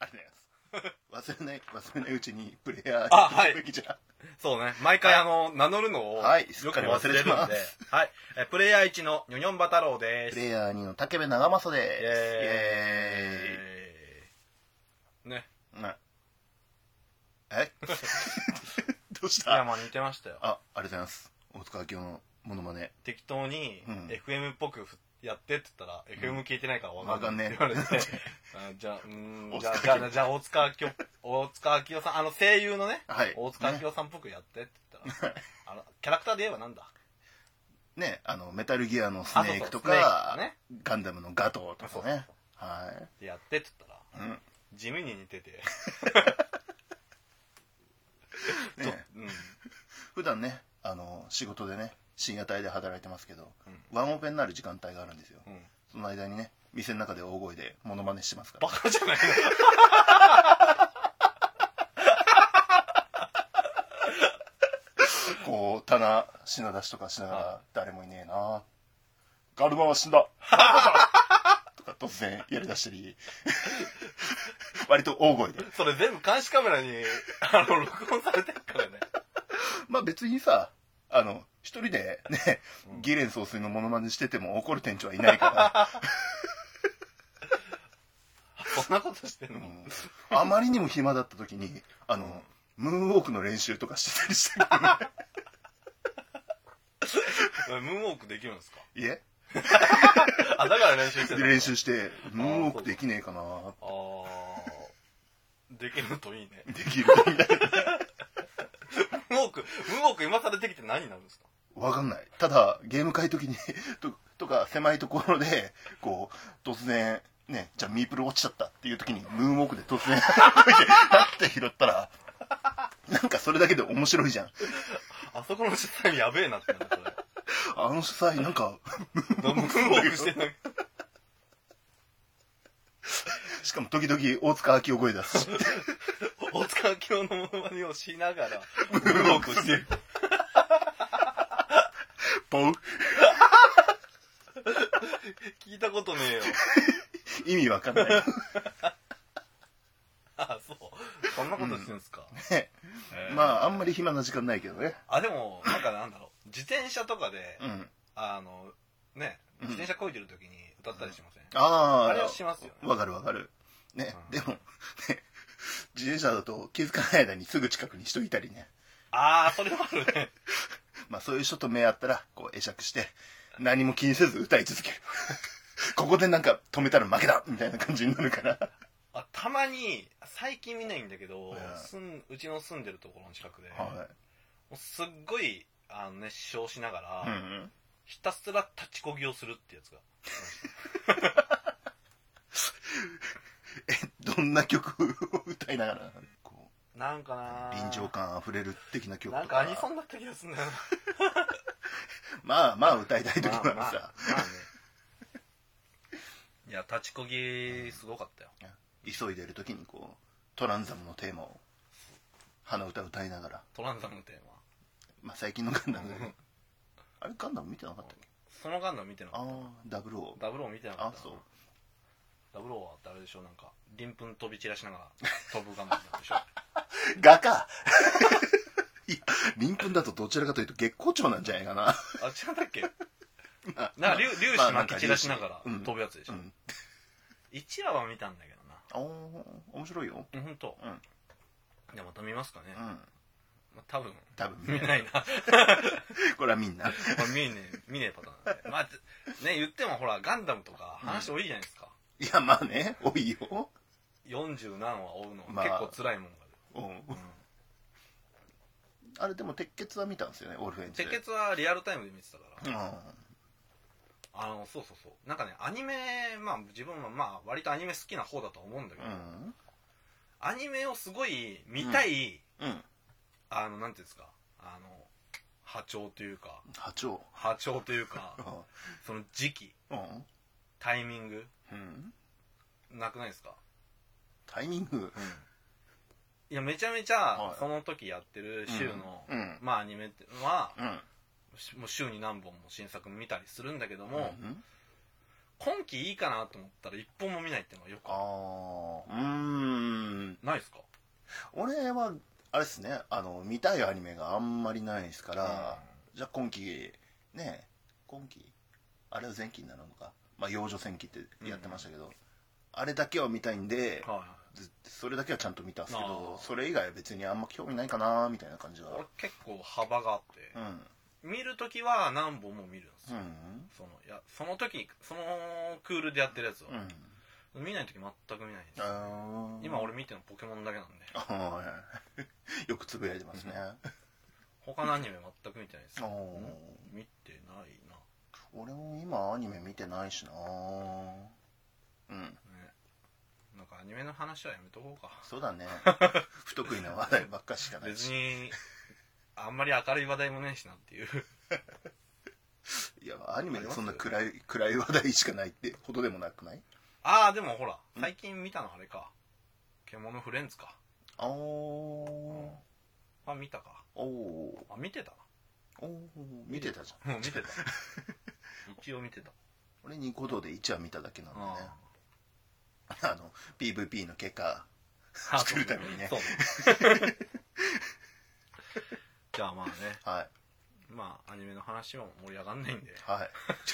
ありがとうございます。忘れない、忘れないうちにプレイヤーあはいべきじゃん。そうね。毎回あの、名乗るのを、はいよくすっかり忘忘れるんれてますで。はい。えプレイヤー1のニョニョンバ太郎です。プレイヤー2の竹部長政イです。エーイ。ね。ーイ。ねえ？どうしいや、たまあ似てましたよ。あ、ありがとうございます。大塚明夫のモノマネ。適当にうん FM っぽくやってって言ったら、FM 聞いてないからわかんないってわ言われて、あじゃあ、うーん、じゃあ、じゃあ、じゃあ、大塚明夫、大塚明夫さん、あの声優のね、はい。大塚明夫さんっぽくやってって言ったら、あの、キャラクターで言えばなんだ？ね、あの、メタルギアのスネークとあそうそうね。ガンダムのガトーとそう。かね。はでやってって言ったら、い。うん。地味に似てて、ね。うん。普段ね、あの、仕事でね、深夜帯で働いてますけど、うんワンオペになる時間帯があるんですよ。うん。その間にね、店の中で大声でモノマネしてますから。バカじゃないこう、棚、品出しとかしながら、誰もいねえなガルマは死んだとか突然やりだしたり、割と大声で。のそれ全部監視カメラに、あの、録音されてるからね。まあ別にさ、あの、一人でね、うん。ギレン総帥のモノマネしてても怒る店長はいないから、そんなことしてんの、うん。あまりにも暇だった時に、あの、ムーンウォークの練習とかしてたりして、ムーンウォークできるんですか？いえ。あ、だから練習してる練習して、ムーンウォークできねえかなあー。できるといいね。できるみたいな。ムウォーク、ムウォーク今更できて何になるんですか？わかんない。ただ、ゲーム会時にと、とか狭いところで、こう、突然、ね、じゃあミープル落ちちゃったっていう時に、ムーンウォークで突然、パッて拾ったら、なんかそれだけで面白いじゃん。あそこの主催やべえなってなる、それ。あの主催、なんか、ムーンウォークしてない。しかも時々大塚明夫声出すし。大塚明夫のモノマネをしながら、ムーンウォークしてる。ポン聞いたことねえよ。意味わかんない。あ、そう。そんなことしてるんですか？ねへえまあ、あんまり暇な時間ないけどね。あ、でも、なんかなんだろう。自転車とかで、うん。あの、ね、うん自転車こいでる時に歌ったりしません、ああ。あれはしますよねわかるわかる。ね、うんでも、ね、自転車だと気づかない間にすぐ近くに人いたりね。ああ、それはあるね。まあそういう人と目合ったら、こう会釈して、何も気にせず歌い続ける。ここでなんか止めたら負けだみたいな感じになるから。あたまに、最近見ないんだけど、うんすんうちの住んでるところの近くで、もはうすっごい、あの、熱唱しながら、い。うん。ひたすら立ちこぎをするってやつが。どんな曲を歌いながら、こなんかなう、臨場感あふれる的な曲とか。なんかアニソンだった気がするんだよな。まあまあ歌いたい時はまあまあさ、まあね。いや、立ちこぎ、すごかったよ。急いでる時にこう、トランザムのテーマを、鼻歌歌いながら、トランザムのテーマ。まあ最近のガンダムで、あれガンダム見てなかったっけ？そのガンダム見てなかっああ、ダブルオー。た。ダブルオー見てなかったな。あそうダブルオーは誰でしょう？なんか、鱗粉飛び散らしながら飛ぶガンダムなんでしょ？画か いや、鱗粉だとどちらかというと月光町なんじゃないかな。あ、違うんだっけ？まあなんか粒粒まあ子巻き散らしながらうん。飛ぶやつでしょ、うん。1話は見たんだけどな。あー面白いよ。うんほんとうん。じゃあまた見ますかね、うん。まあ、多分。多分見ないな。これはみんな。まあ見ねえ見ねえパターンなんでまあね言ってもほらガンダムとか話多いじゃないですか、いや、まあね、多いよ。40何話追うのまあ結構辛いもんがうんあれでも鉄血は見たんですよね、オルフェンズで。鉄血はリアルタイムで見てたから、うん。あのそうそうそうなんかねアニメまあ自分はまあ割とアニメ好きな方だと思うんだけど、うん。アニメをすごい見たい、うん。あのなんていうんですかあの波長というか波長。波長というか うその時期ん。タイミングうん。なくないですか、タイミング？いやめちゃめちゃはい。その時やってる週の、うん。うん。まあアニメってのはうん。しもう週に何本も新作見たりするんだけども、うん今期いいかなと思ったら一本も見ないっていうのがよくああうーん。ないですか？俺はあれですね。あの見たいアニメがあんまりないですから、じゃあ今期ね今期あれは前期になるのかまあ幼女戦記ってやってましたけど、あれだけは見たいんで、はいずそれだけはちゃんと見たんですけあど。ーそれ以外は別にあんま興味ないかなみたいな感じが俺結構幅があってう、ん。見るときは何本も見るんですよ、うん。そのいやその時そのクールでやってるやつをう、ん。見ないとき全く見ないんです。今俺見てるのポケモンだけなんで。よくつぶやいてますね。他のアニメ全く見てないです 俺も今アニメ見てないしな。うん。ね。なんかアニメの話はやめとこうか。そうだね。不得意な話題ばっかしかないし。別にあんまり明るい話題もねえしなっていう。いやアニメでそんな暗い暗い話題しかないってほどでもなくない？ああでもほら最近見たのあれか。獣フレンズか。あー。あ見たか。おおあ見てたおー。見てたじゃん。見てた一応見てた。俺ニコ動で1話見ただけなんでね。ああ。の PVP の結果あ作るためにね。そう。じゃあまあね。はい。まあアニメの話も盛り上がんないんで。はい。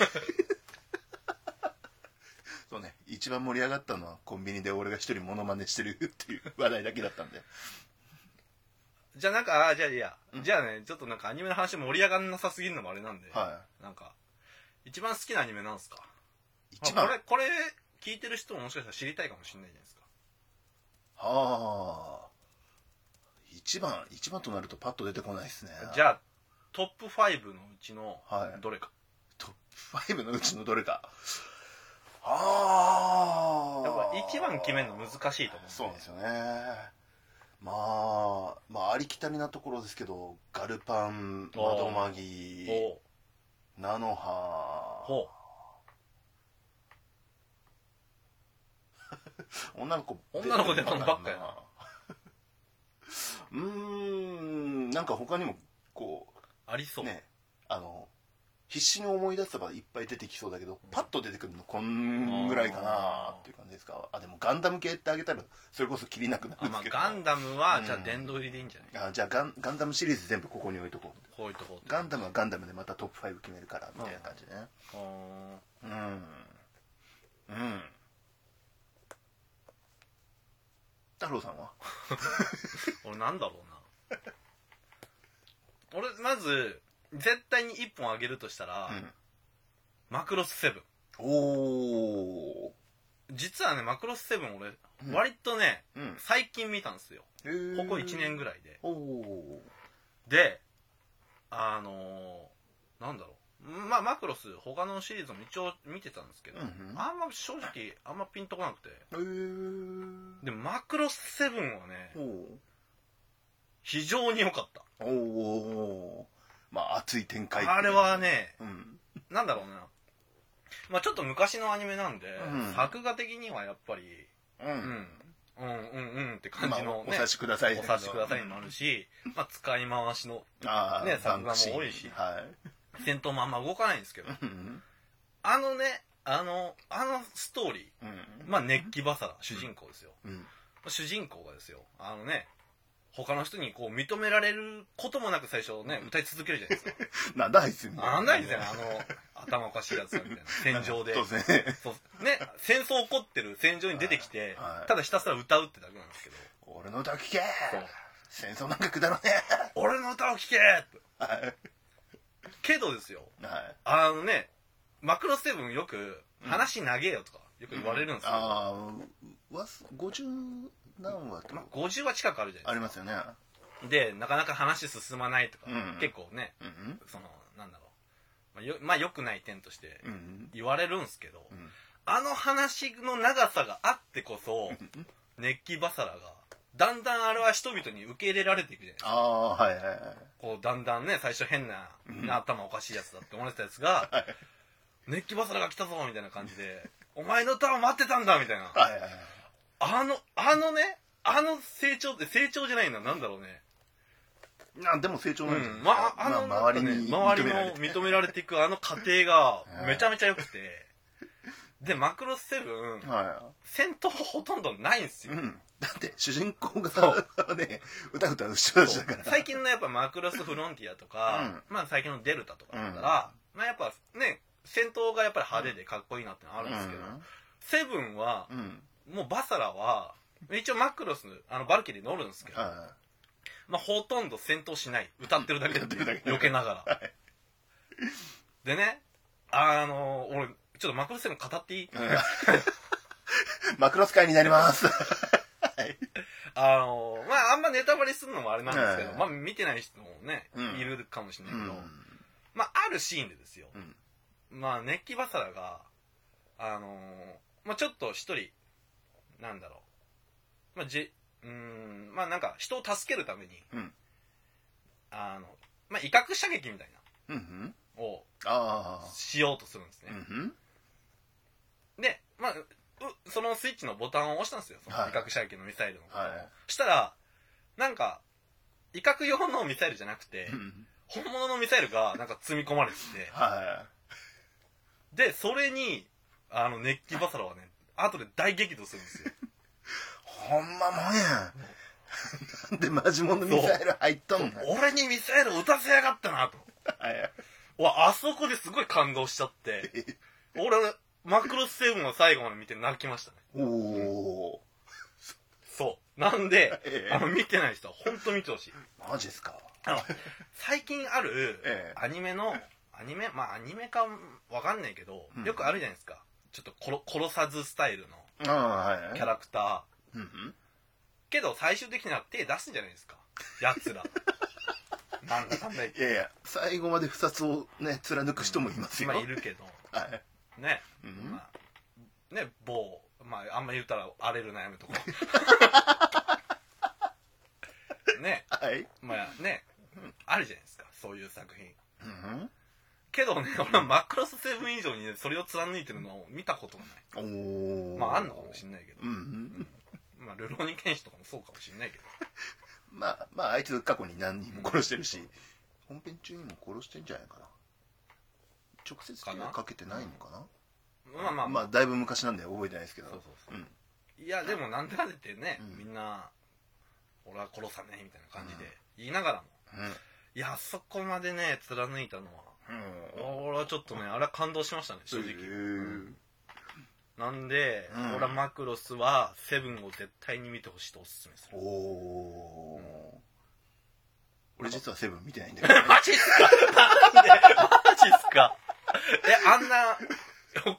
そうね。一番盛り上がったのはコンビニで俺が一人モノマネしてるっていう話題だけだったんで。じゃあなんかあじゃあいや、うん。じゃあねちょっとなんかアニメの話盛り上がんなさすぎるのもあれなんで、はなんか一番好きなアニメなんすか？い一番？あこれこれ聞いてる人ももしかしたら知りたいかもしれないじゃないですか。はあ。一番一番となるとパッと出てこないですね。じゃあトップ5のうちのはい。どれか、トップ5のうちのどれか。ああやっぱ一番決めるの難しいと思うんで。そうですよね。まあまあありきたりなところですけどガルパン窓マギおう菜の葉ほ 女の子。女の子出たのばっかやな。うーん。なんか他にもこうありそうう、ねあの必死に思い出せばいっぱい出てきそうだけどパッと出てくるのこんぐらいかなっていう感じですか。あでもガンダム系ってあげたらそれこそきりなくなるあまあんですけどガンダムは、うん。じゃあ殿堂入りでいいんじゃない？あじゃあガンガンダムシリーズ全部ここに置いとこう。こういうとこガンダムはガンダムでまたトップ5決めるからみたいな感じでね。ほーうん。うん。太郎さんは？俺なんだろうな。俺まず絶対に1本あげるとしたら、マクロスセブン。うんおお実はねマクロスセブン俺、うん。割とねうん。最近見たんですよ。ここ1年ぐらいで。おおであのーなんだろう。まあマクロス他のシリーズも一応見てたんですけど、うんうん。あんま正直あんまピンとこなくて。へえでもマクロスセブンはねお非常に良かった。おおまあ熱い展開あれはねうん。なんだろうな。まあちょっと昔のアニメなんで、うん。作画的にはやっぱり、ううん。ん、うんうんうんって感じのまあおね、察しくださいお察しくださいにもあるし、まあ使い回しのね作画も多いしはい。戦闘もあんま動かないんですけど、うん。あのね、あの、あのストーリうん。ー、まあ熱気バサラ、主人公ですよ。うん。主人公がですよ、あのね、他の人にこう認められることもなく最初ね、歌い続けるじゃないですか。なんだあいつみたいあんないですよね、あの、頭おかしいやつがみたいな。戦場で。そうですね。そう。ね、戦争起こってる戦場に出てきて、はいただひたすら歌うってだけなんですけど、俺の歌を聴けそう。戦争なんかくだらね俺の歌を聴けえはい。けどですよ、はい。あのね、マクロセブンよく話長えよとかよく言われるんですよ。ああわす50何話とまあか、50話近くあるじゃないですか。ありますよね。で、なかなか話進まないとか、うん結構ね、うんその、なんだろう。まあ、よまあ、良くない点としてうんうん。言われるんすけど、うんあの話の長さがあってこそ、熱気バサラが、だんだんあれは人々に受け入れられていくじゃないですか。ああはいはいはい。こう、だんだんね、最初変な、うん頭おかしいやつだって思われてたやつが、熱気バサラが来たぞみたいな感じで、お前の歌を待ってたんだみたいな。はいはいはいあの、あのね、あの成長って、成長じゃないのなんだろうね。なでも成長うなんじゃないん。まあ、あの、まあ周りにね周りの認められていくあの過程がめちゃめちゃ良くて、でマクロスセブンは戦闘ほとんどないんですい。よ、うん。だって、主人公がそ ね、歌歌う人たちだから。最近のやっぱマクロスフロンティアとか、まあ最近のデルタとかだったら、まあやっぱね戦闘がやっぱり派手でかっこいいなってのはあるんですけど、セブンはうん。うん。もうバサラは一応マクロスあのバルキリー乗るんですけど、はまあ、ほとんど戦闘しない。歌ってるだけで避け。ながら、はい。でねあの俺ちょっとマクロスセブン語っていい、い。マクロス会になります。はい。あのまああんまネタバレするのもあれなんですけど、はい。まあ見てない人もね、うん。いるかもしれなういけど、ん。まああるシーンでですよ、うん。まあ熱気バサラがあのまあちょっと一人なんだろうまあじうーんまあなんか人を助けるために、うんあのまあ威嚇射撃みたいうんうん。なを。しようとするんですねう、んで、まあ、うそのスイッチのボタンを押したんですよ。そのはい威嚇射撃のミサイルのボタンを。はいしたら、なんか、威嚇用のミサイルじゃなくて、うん。本物のミサイルがなんか積み込まれてて、はで、それに、あの、熱気バサラはね、後で大激怒するんですよ。い。ほんまもんやん。なんでマジモンのミサイル入っとんの？俺にミサイル撃たせやがったなと。はい。わ、あそこですごい感動しちゃって、俺、マクロスセブンを最後まで見て泣きましたね。おおそう。なんでえ、えあの、見てない人は本当見てほしい。マジっすか？あの最近あるええアニメの、アニメまあアニメかわかんないけど、うんよくあるじゃないですかちょっと殺殺さずスタイルのああはい。キャラクター、うんうん。けど最終的には手出すんじゃないですか。やつら。なんだかんだ言って。いやいや最後まで不殺をね貫く人もいますよ。今いるけど。はい。ね、うん。まあ、ね某まああんま言ったら荒れる悩むとこ ね。はい。まあね。あるじゃないですか。そういう作品。うんけどね、俺はマクロスセブン以上にね、それを貫いてるのを見たことがない。おおまあ、あんのかもしんないけど。う。んうんまあ、ルローニケンシとかもそうかもしんないけど。まあまああいつ過去に何人も殺してるし本編中にも殺してんじゃないかな。直接手はかけてないのかな。まあまあ、まあだいぶ昔なんで覚えてないですけど。そうそうそう。うん。いや、でもなんでかんでってね、うん。みんな、俺は殺さねえみたいな感じで言いながらも、いや、あそこまでね、貫いたのは、うん。俺はちょっとね、あれは感動しましたね、正直。へー。なんで、うん。俺はマクロスは、セブンを絶対に見てほしいとおすすめする。おお俺実はセブン見てないんだけど マジっすか？なんでマジっすか？え、あんな、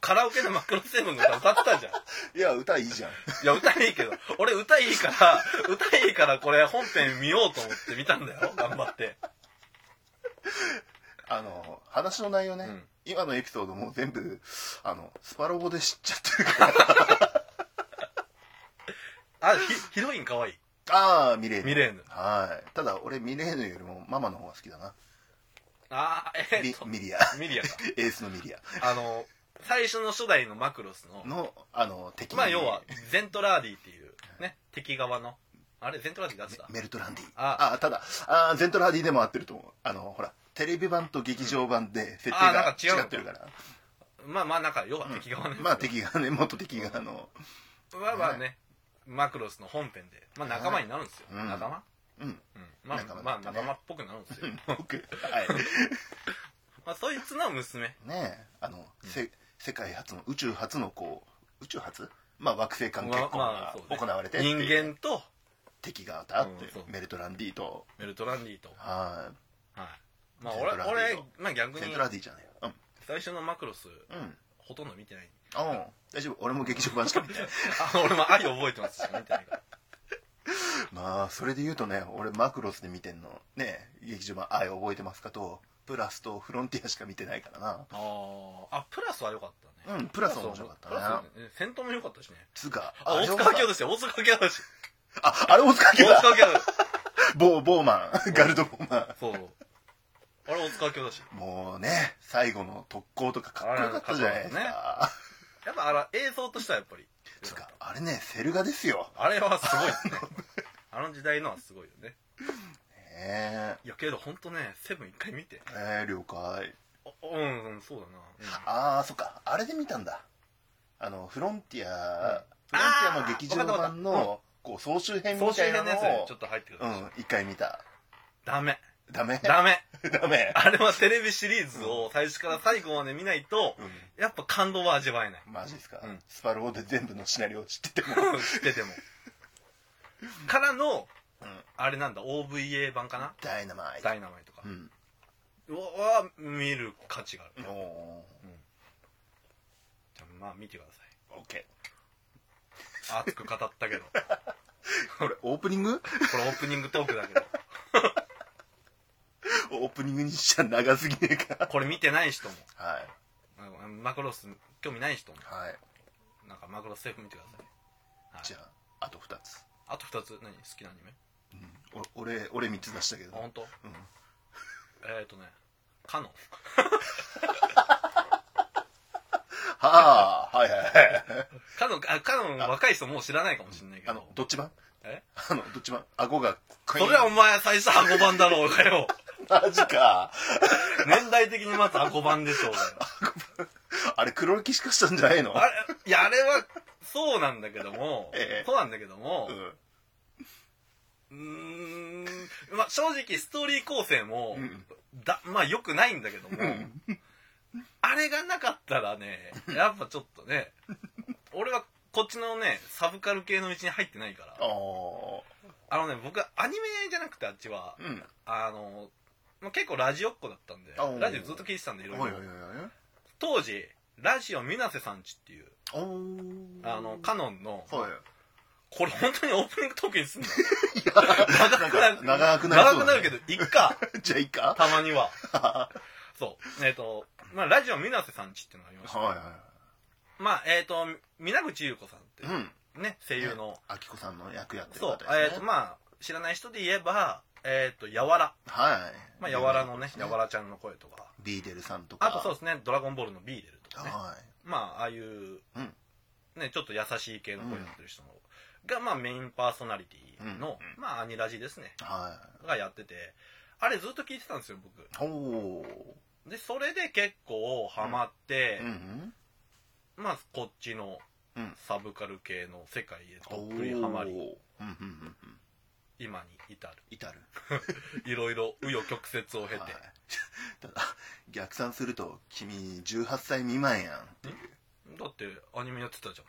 カラオケでマクロスセブンの歌歌ってたじゃん。いや歌いいじゃん。いや、歌いいけど、俺歌いいから、歌いいからこれ本編見ようと思って見たんだよ、頑張って。あの話の内容ね、うん。今のエピソードも全部あのスパロボで知っちゃってるから。あ、ヒヒロイン可愛い。ああミレーヌ。ミレーヌ。はい。ただ俺ミレーヌよりもママの方が好きだな。あー、えミーっと、ミリア。ミリアか。エースのミリア。あの、最初の初代のマクロスの、のあの敵まあ要は、ゼントラーディっていう、ね、敵側の、あれ、ゼントラーディだってたメルトランディ。あ。あただあゼントラーディでも合ってると思う。あのほらテレビ版と劇場版で設定あなんがか違うの違ってるから。まあまあなんか、要は敵側ね。まあ敵がね元敵があのまあまあね、マクロスの本編で、まあ仲間になるんですよ。うん。仲間？うん。うん。まあ仲間まあだったね。仲間っぽくなるんですよ。僕。はい。まあそいつの娘。ねえ。あの、せ世界初の宇宙初のこう宇宙初？まあ惑星間結婚まあがそうね。行われてって人いう。間と。敵があって、う。んそう。メルトランディと。メルトランディと。ははい。まあゼン俺、トランディと。俺、まあ逆に。いゼント、ランディじゃないよ。最初のマクロス、うん。うんほとんど見てない。ああ大丈夫。俺も劇場版しか見てない。あ、俺も愛覚えてますし、見てないから。まあそれで言うとね俺マクロスで見てんのね劇場版「愛覚えてますか?」とプラスとフロンティアしか見てないからな。あー。あ、プラスは良かったね。うんプラスは面白かったプラなスね。戦闘も良かったしね。つうかあ、大塚明夫だし、大塚明夫だし。ああれ大塚明大夫だ塚明夫 ボーマン。ガルドボーマン。そう。あれ大塚明夫だし。もうね最後の特攻とかかっこよかったじゃないですかあやっぱあら、映像としてはやっぱり。つうかあれねセル画ですよあれはすごいですね。あの時代のはすごいよね。ねいやけど本当ね、セブン一回見て。ええー了解あうん、うん、そうだな。ああそっかあれで見たんだあのフロンティア、うんフロンティアの劇場版のこう総集編総集みたいなのやつちょっと入ってくるう。ん一回見たダメ。ダメダメ。ダメ あれはテレビシリーズを最初から最後まで見ないと、うやっぱ感動は味わえない。んマジですか、うんスパローで全部のシナリオを知ってても、知ってても。からの、うんあれなんだ、OVA 版かな？ダイナマイトダイナマイトかう。んは見る価値がある。おじゃあまあ見てください。ーオッケ熱く語ったけど。ー これオープニング？これオープニングトークだけど。オープニングにしちゃ長すぎねえか。これ見てない人も、はい。マクロス興味ない人も、はい。なんかマクロスセーフ見てください。はい。じゃああと2つ、あと2つ、何？好きなアニメ？うん、お俺俺3つ出したけど。あ、本当？うん。えっ、ー、とね、カノン。はあはいはいはい。カノン、あ、カノン若い人もう知らないかもしれないけあど。のどっち版？え？あのどっち版顎がそれはお前最初アゴ版だろうがよ。マジか。年代的にまずアゴ版でしょうがよ。あれ黒歴史化したんじゃないの？あれ、いや、あれは、そうなんだけども、ええ。そうなんだけどもう、ん。うーん、まあ正直ストーリー構成も、うん。だ、まあ良くないんだけども、あれがなかったらね、やっぱちょっとね、俺はこっちのね、サブカル系の道に入ってないから、あのね、僕はアニメじゃなくてあっちは、うん。あの、まあ、結構ラジオっ子だったんで、ラジオずっと聞いてたんで、いろいろ。当時、ラジオみなせさんちっていう、あの、カノンの、はい。これ本当にオープニングトークにすんの？長くなる。長くなる長くなるけど、いっか、じゃあいいか。たまには。そう。えっ、と、まあ、ラジオみなせさんちっていうのがありまして、はいはまあ、えっ、と、皆口優子さんっていうん。ね、声優の、あきこさんの役やってるそう方です、ね。えっ、と、まあ、知らない人で言えば、えっ、と、やわら。はい。まあ、やわらのね、やわらちゃんの声とか、ビーデルさんとか。あとそうですね、ドラゴンボールのビーデルとかね、はい。まあ、ああいう、うん。ね、ちょっと優しい系の声になってる人の、が、まあ、メインパーソナリティの、うんまあ、アニラジですね、はがやってて、あれずっと聞いてたんですよ、僕。いほう。で、それで結構ハマって、うんまあ、こっちのうん。サブカル系の世界へどおっぷりハマり、うんうんうんうん。今に至る。至る。いろいろ紆余曲折を経て、はい。ただ逆算すると君18歳未満やんっていう。だってアニメやってたじ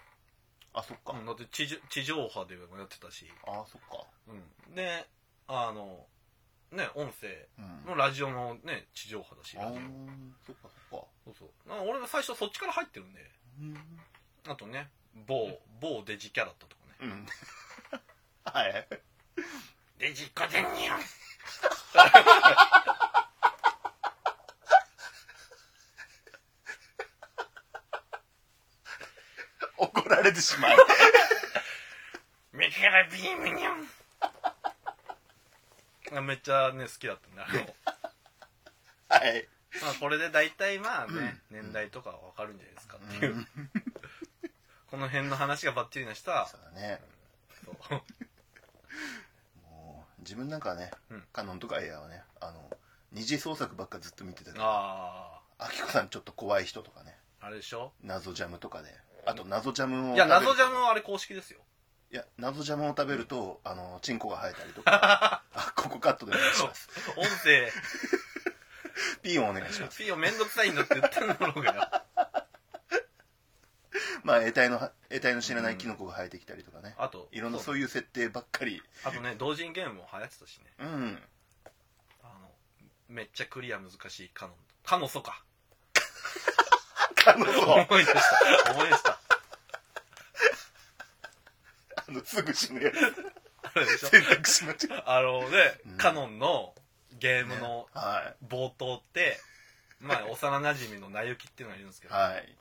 あそっか。ゃん。うん。だって地上地上波でもやってたし、あそっか。うん、で、あの、ね、音声うん。のラジオのね、地上波だし、ラジオ。そっかそっか。そうそう。俺は最初そっちから入ってるんで、うんあとね、某、某デジキャラットとかね。うん。はい。デジコデニオン怒られてしまうメカラビームニョン。めっちゃね、好きだったんだ。あの。はいまあこれで大体まあね、年代とかはわかるんじゃないですかっていう、この辺の話がバッチリな人はそうだね。そう。もう自分なんかはね、うん。カノンとかエアはねあの二次創作ばっかずっと見てたけどああきこさんちょっと怖い人とかね。ああれでしょ？謎ジャムとかで。あと謎ジャムをいや謎ジャムはあれ公式ですよ。いや謎ジャムを食べるとあのチンコが生えたりとか。あここカットでお願いします。音声 ピーをお願いします。ピーをめんどくさいんだって言ってんだろうが。よ まあ得体の得体の知らないキノコが生えてきたりとかね、あといろんなそうそういう設定ばっかり。あとね同人ゲームも流行ってたしね。うん。あのめっちゃクリア難しいカノンカノソか。カノソ。思い出した。思い出した。あのすぐ死ぬやつ。あれでしょ。選択肢間違えあのね、うん。カノンのゲームのは冒頭って、まあ 幼馴染のなゆきっていうのがいるんですけど、いはい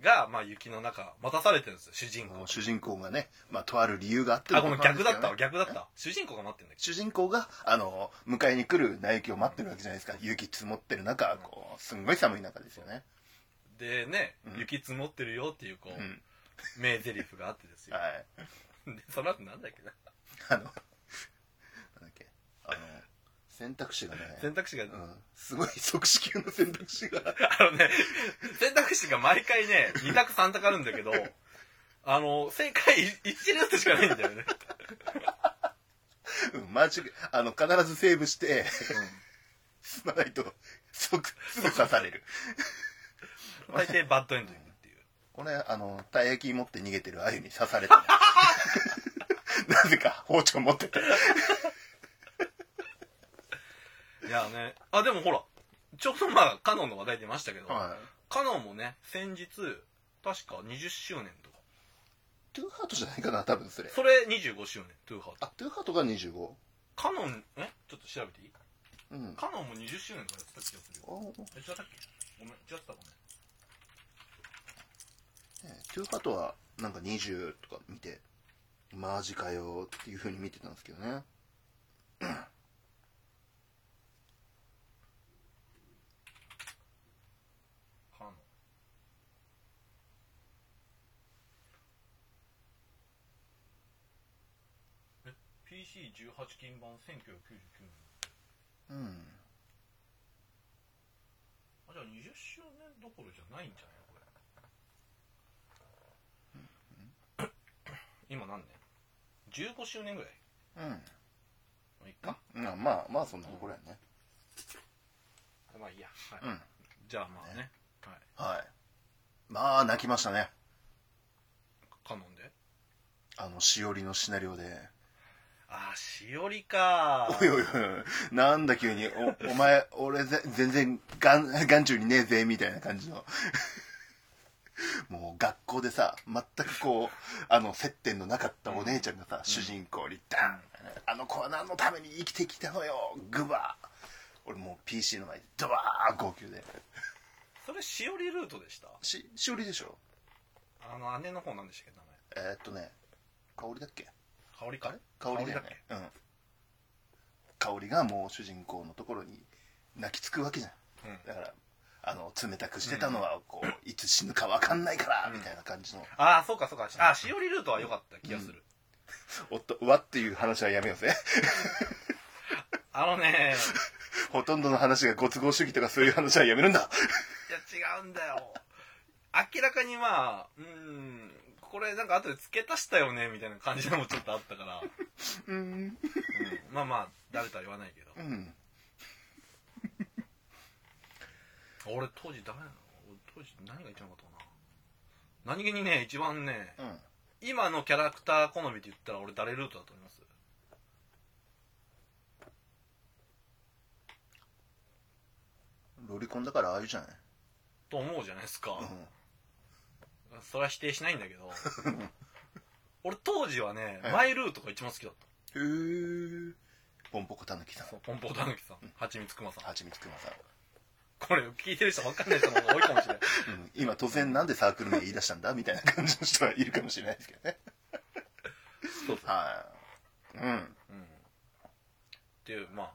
が、まあ雪の中待たされてるんですよ、主人公。主人公がね、まあ、とある理由があってのあ、ごめん、ことなん逆だった逆だった。主人公が待ってんだけ？主人公があの迎えに来る苗木を待ってるわけじゃないですか雪積もってる中こうすんごい寒い中ですよねど。でね、うん雪積もってるよっていう、こう、うん名台詞があってですよ。はいで、その後なんだっけな？あのなんだっけあの選択肢がね、選択肢が、うん、すごい即死級の選択肢が。あのね、選択肢が毎回ね、2択3択あるんだけど、あの、正解1ルートしかないんだよね。うん、間違い、あの、必ずセーブして、進まないと、即、すぐ刺される。大抵バッドエンドに行くっていう。これ、あの、たい焼き持って逃げてるあゆに刺された、ね。なぜか包丁持ってて。いやね、あ、でもほら、ちょうどまあ、カノンの話題出ましたけど、はい。カノンもね、先日、確か20周年とか。トゥーハートじゃないかな、多分それ。それ25周年、トゥーハート。あ、トゥーハートが25。カノン、え？ちょっと調べていい？うん。カノンも20周年からやってた気がするよ。違ったっけごめん、違ったごめん。ねトゥーハートはなんか20とか見てマジかよっていう風に見てたんですけどねカノン。え、PC18 金版1999年。うんあ、じゃあ20周年どころじゃないんじゃない？これ。今何年 ?15 周年ぐらい？うんまあいいか？まあまあまあそんなところやねまあいいや。はい。うんじゃあまあね。はい。はいまあ泣きましたねカノンで？あのしおりのシナリオであー、しおりか。おいおいおいなんだ急に。おお前俺ぜ全然がん眼中にねえぜみたいな感じの。もう学校でさ全くこうあの接点のなかったお姉ちゃんがさ、主人公にダン、あの子は何のために生きてきたのよグバー。俺もう PC の前でドバー号泣で。それしおりルートでした？ししおりでしょ。あの姉の方なんでしたっけ名前。えー、っとね香りだっけ？香りか？あれ香りだねうん。香りがもう主人公のところに泣きつくわけじゃん。けうん。だからあの冷たくしてたのはこう、いつ死ぬか分かんないから、うん。みたいな感じの。ああ、そうかそうか。あー、しおりルートは良かった気がする。おっとうわっていう話はやめようぜ。あのね、ほとんどの話がご都合主義とかそういう話はやめるんだ。いや違うんだよ。明らかにまあ、うん、これなんか後で付け足したよね、みたいな感じのもちょっとあったから。うん。うん、まあまあ、誰とは言わないけど。うん。俺当時誰なの？俺当時何が一番良かったかな？何気にね、一番ね、うん。今のキャラクター好みで言ったら俺誰ルートだと思います？ロリコンだからああいうじゃない？と思うじゃないですか。うそれは否定しないんだけど。俺当時はね、はい。マイルートが一番好きだった。んへえポンポコたぬきさん。そうポンポコたぬきさん、はちみつくまさん。はちみつくまさん、これ聞いてる人分かんない人の方が多いかもしれない。うん、今突然なんでサークル名言い出したんだ？みたいな感じの人はいるかもしれないですけどね。そうそう。はい。うん。うん。っていう、まあ、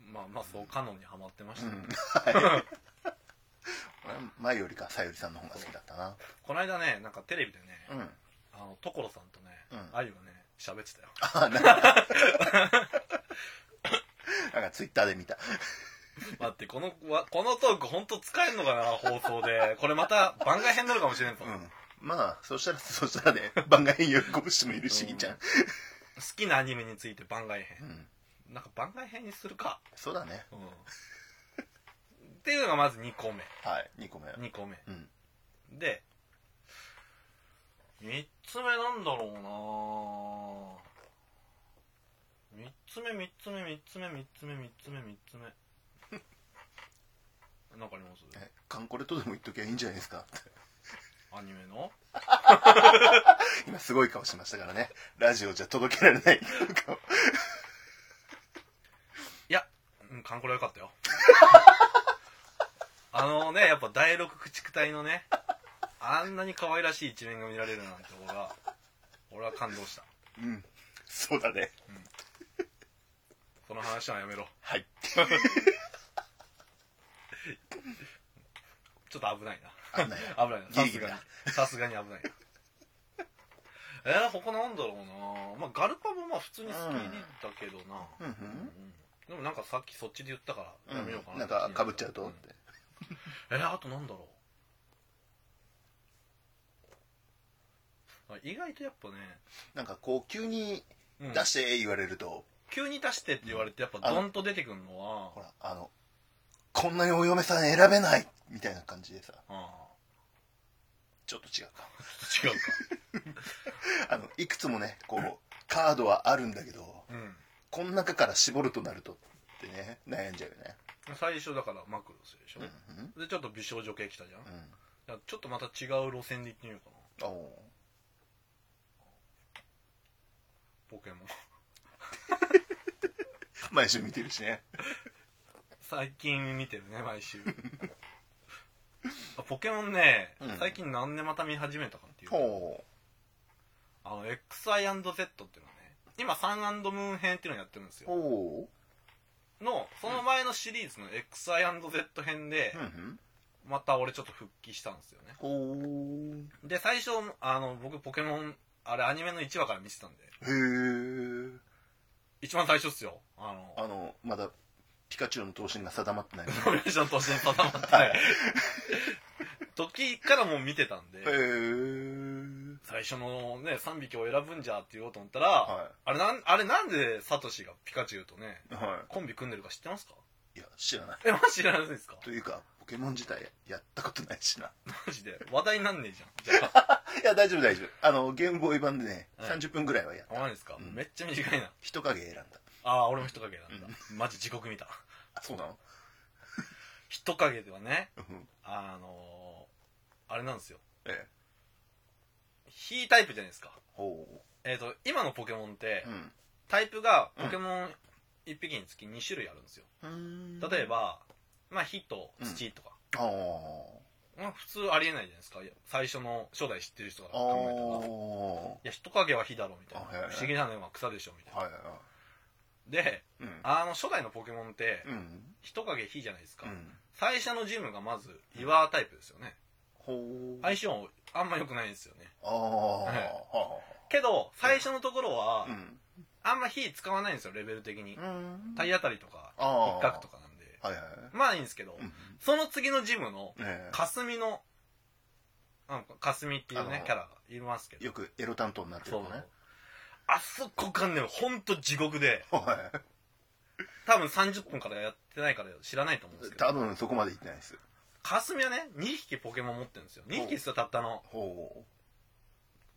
まあまあそうカノンにはまってました、ねうん。はい。俺前よりかさゆりさんの方が好きだったなこの間ね、なんかテレビでね、うんあの、所さんとねう、んあゆがね、喋ってたよ。あなんかなんかツイッターで見た待って、この、わこのトーク本当使えるのかな、放送で。これまた番外編になるかもしれんぞ。好うんまあそしたらそしたらね番外編喜ぶ人もいるし、うんいいじゃん、きなアニメについて番外う編。ん、なんか番外編にするか。そうだねうん。っていうのがまず2個目。はい2個目2個目。うんで、3つ目なんだろうな3つ目、3つ目、3つ目、3つ目、3つ目、3つ目。なんかあります？えカンコレとでも言っときゃいいんじゃないですか？アニメの？今すごい顔しましたからねラジオじゃ届けられない顔いや、うん、カンコレよかったよ。ね、やっぱ第六駆逐隊のね、あんなに可愛らしい一面が見られるなんて俺は、俺は感動した。うんそうだねその話はやめろ。はい ちょっと危ないな。危ない危ないな。さすがに。さすがに危ないな。えー、他なんだろうなまあ、ガルパもまあ普通に好きだけどな。うんうんうんでもなんかさっきそっちで言ったからやめようかな、なんかかぶっちゃうとって、えあとなんだろう。あ意外とやっぱね、なんかこう急にうん。出して言われると、急に出してって言われてやっぱドンと出てくるのは。ほらあのこんなにお嫁さん選べないみたいな感じでさ。あちょっと違うか。あ違うか。あのいくつもねこうカードはあるんだけどうん。この中から絞るとなるとってね悩んじゃうよね最初だからマクロスでしょ、うんうん。でちょっと美少女系来たじゃん、いうん。やちょっとまた違う路線で行ってみようかな。ポケモン。毎週見てるしね。最近見てるね毎週。あポケモンね、うん。最近なんでまた見始めたかっていうと。ほあの XI&Z っていうのはね。今サンムーン編っていうのをやってるんですうよ。ほのその前のシリーズの XI&Z 編でまた俺ちょっと復帰したんですよね。で最初あの僕ポケモンあれアニメの1話から見てたんで。へえ一番最初っすよ。あのあのまだピカチュウの頭身が定まってないノミネーションとして定まってない時からもう見てたんで最初のね3匹を選ぶんじゃって言おうと思ったら、はあれなんあれなんでサトシがピカチュウとねい。はコンビ組んでるか知ってますか？いいや知らない。えマジ知らないですか？というかポケモン自体やったことないしな。マジで？話題になんねえじゃん。じゃあ。いや大丈夫大丈夫。あのゲームボーイ版でね、はい。30分ぐらいはやった。あマジですか、うん。めっちゃ短いな。人影選んだ。ああ俺も人影なんだ、マジ地獄見た。あそうなの？人影ではねうん。あのー、あれなんですよ。ええ。ヒータイプじゃないですか。ほえっ、と今のポケモンって、うタイプがポケモン1匹につき2種類あるんですよ。うん。例えば、まあ火と土とか、あー。まあ普通ありえないじゃないですか。最初の初代知ってる人があ考えたら。ー。いや人影は火だろみたいな。不思議なのは草でしょみたいな、はいはいはでいうん。あの初代のポケモンってうん。人影火じゃないですか、うん。最初のジムがまず岩タイプですよね相性あんま良くないんですよね。ああはけど最初のところはあうん。あんま火使わないんですよレベル的に。うん。体当たりとか一角とかなんで。はいはいまあいいんですけどうん。その次のジムの霞のうん霞っていうねキャラがいますけど。よくエロ担当になってるのね。あそこがねほんと地獄で。はい。多分30分からやってないから知らないと思うんですけど。多分そこまで行ってないです霞はね2匹ポケモン持ってるんですよ。2匹ですよたったの。ほ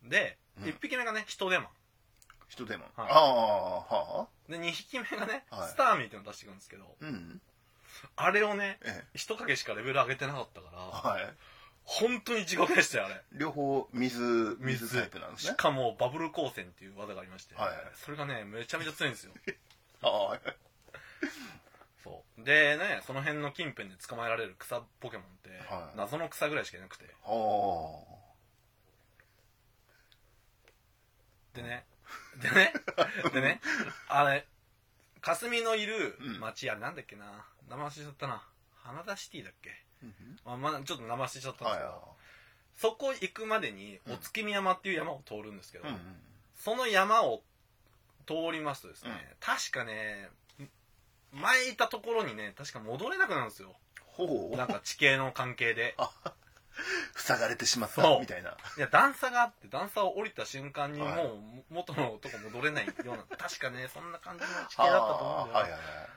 う。でうん。1匹目がね人手マン。人でもあはい。あはあ。で2匹目がねはい。スターミーっていうのを出してくるんですけど。うん。あれをねええ。人影しかレベル上げてなかったからはい。本当に地獄でしたよあれ。両方水水タイプなんですね。しかもバブル光線っていう技がありまして、はいそれがねめちゃめちゃ強いんですよ。ああそう。でねその辺の近辺で捕まえられる草ポケモンって、はい。謎の草ぐらいしかいなくて。はでねでねでねあれ霞のいるうん。町、あれなんだっけな？名前忘れちゃったな。花田シティだっけ？あまあ、まあ、ちょっと名前忘れちゃったんですけど、はそこ行くまでにうん。お月見山っていう山を通るんですけど、いうん。その山を通りますとですね、うん。確かね前いたところにね確か戻れなくなるんですよ。ほう。なんか地形の関係で。塞がれてしまっそう。たみたいな。いや段差があって段差を降りた瞬間にもはい。う元のとこ戻れないような 確かねそんな感じの地形だったと思うんだよ。な、はいはいはい。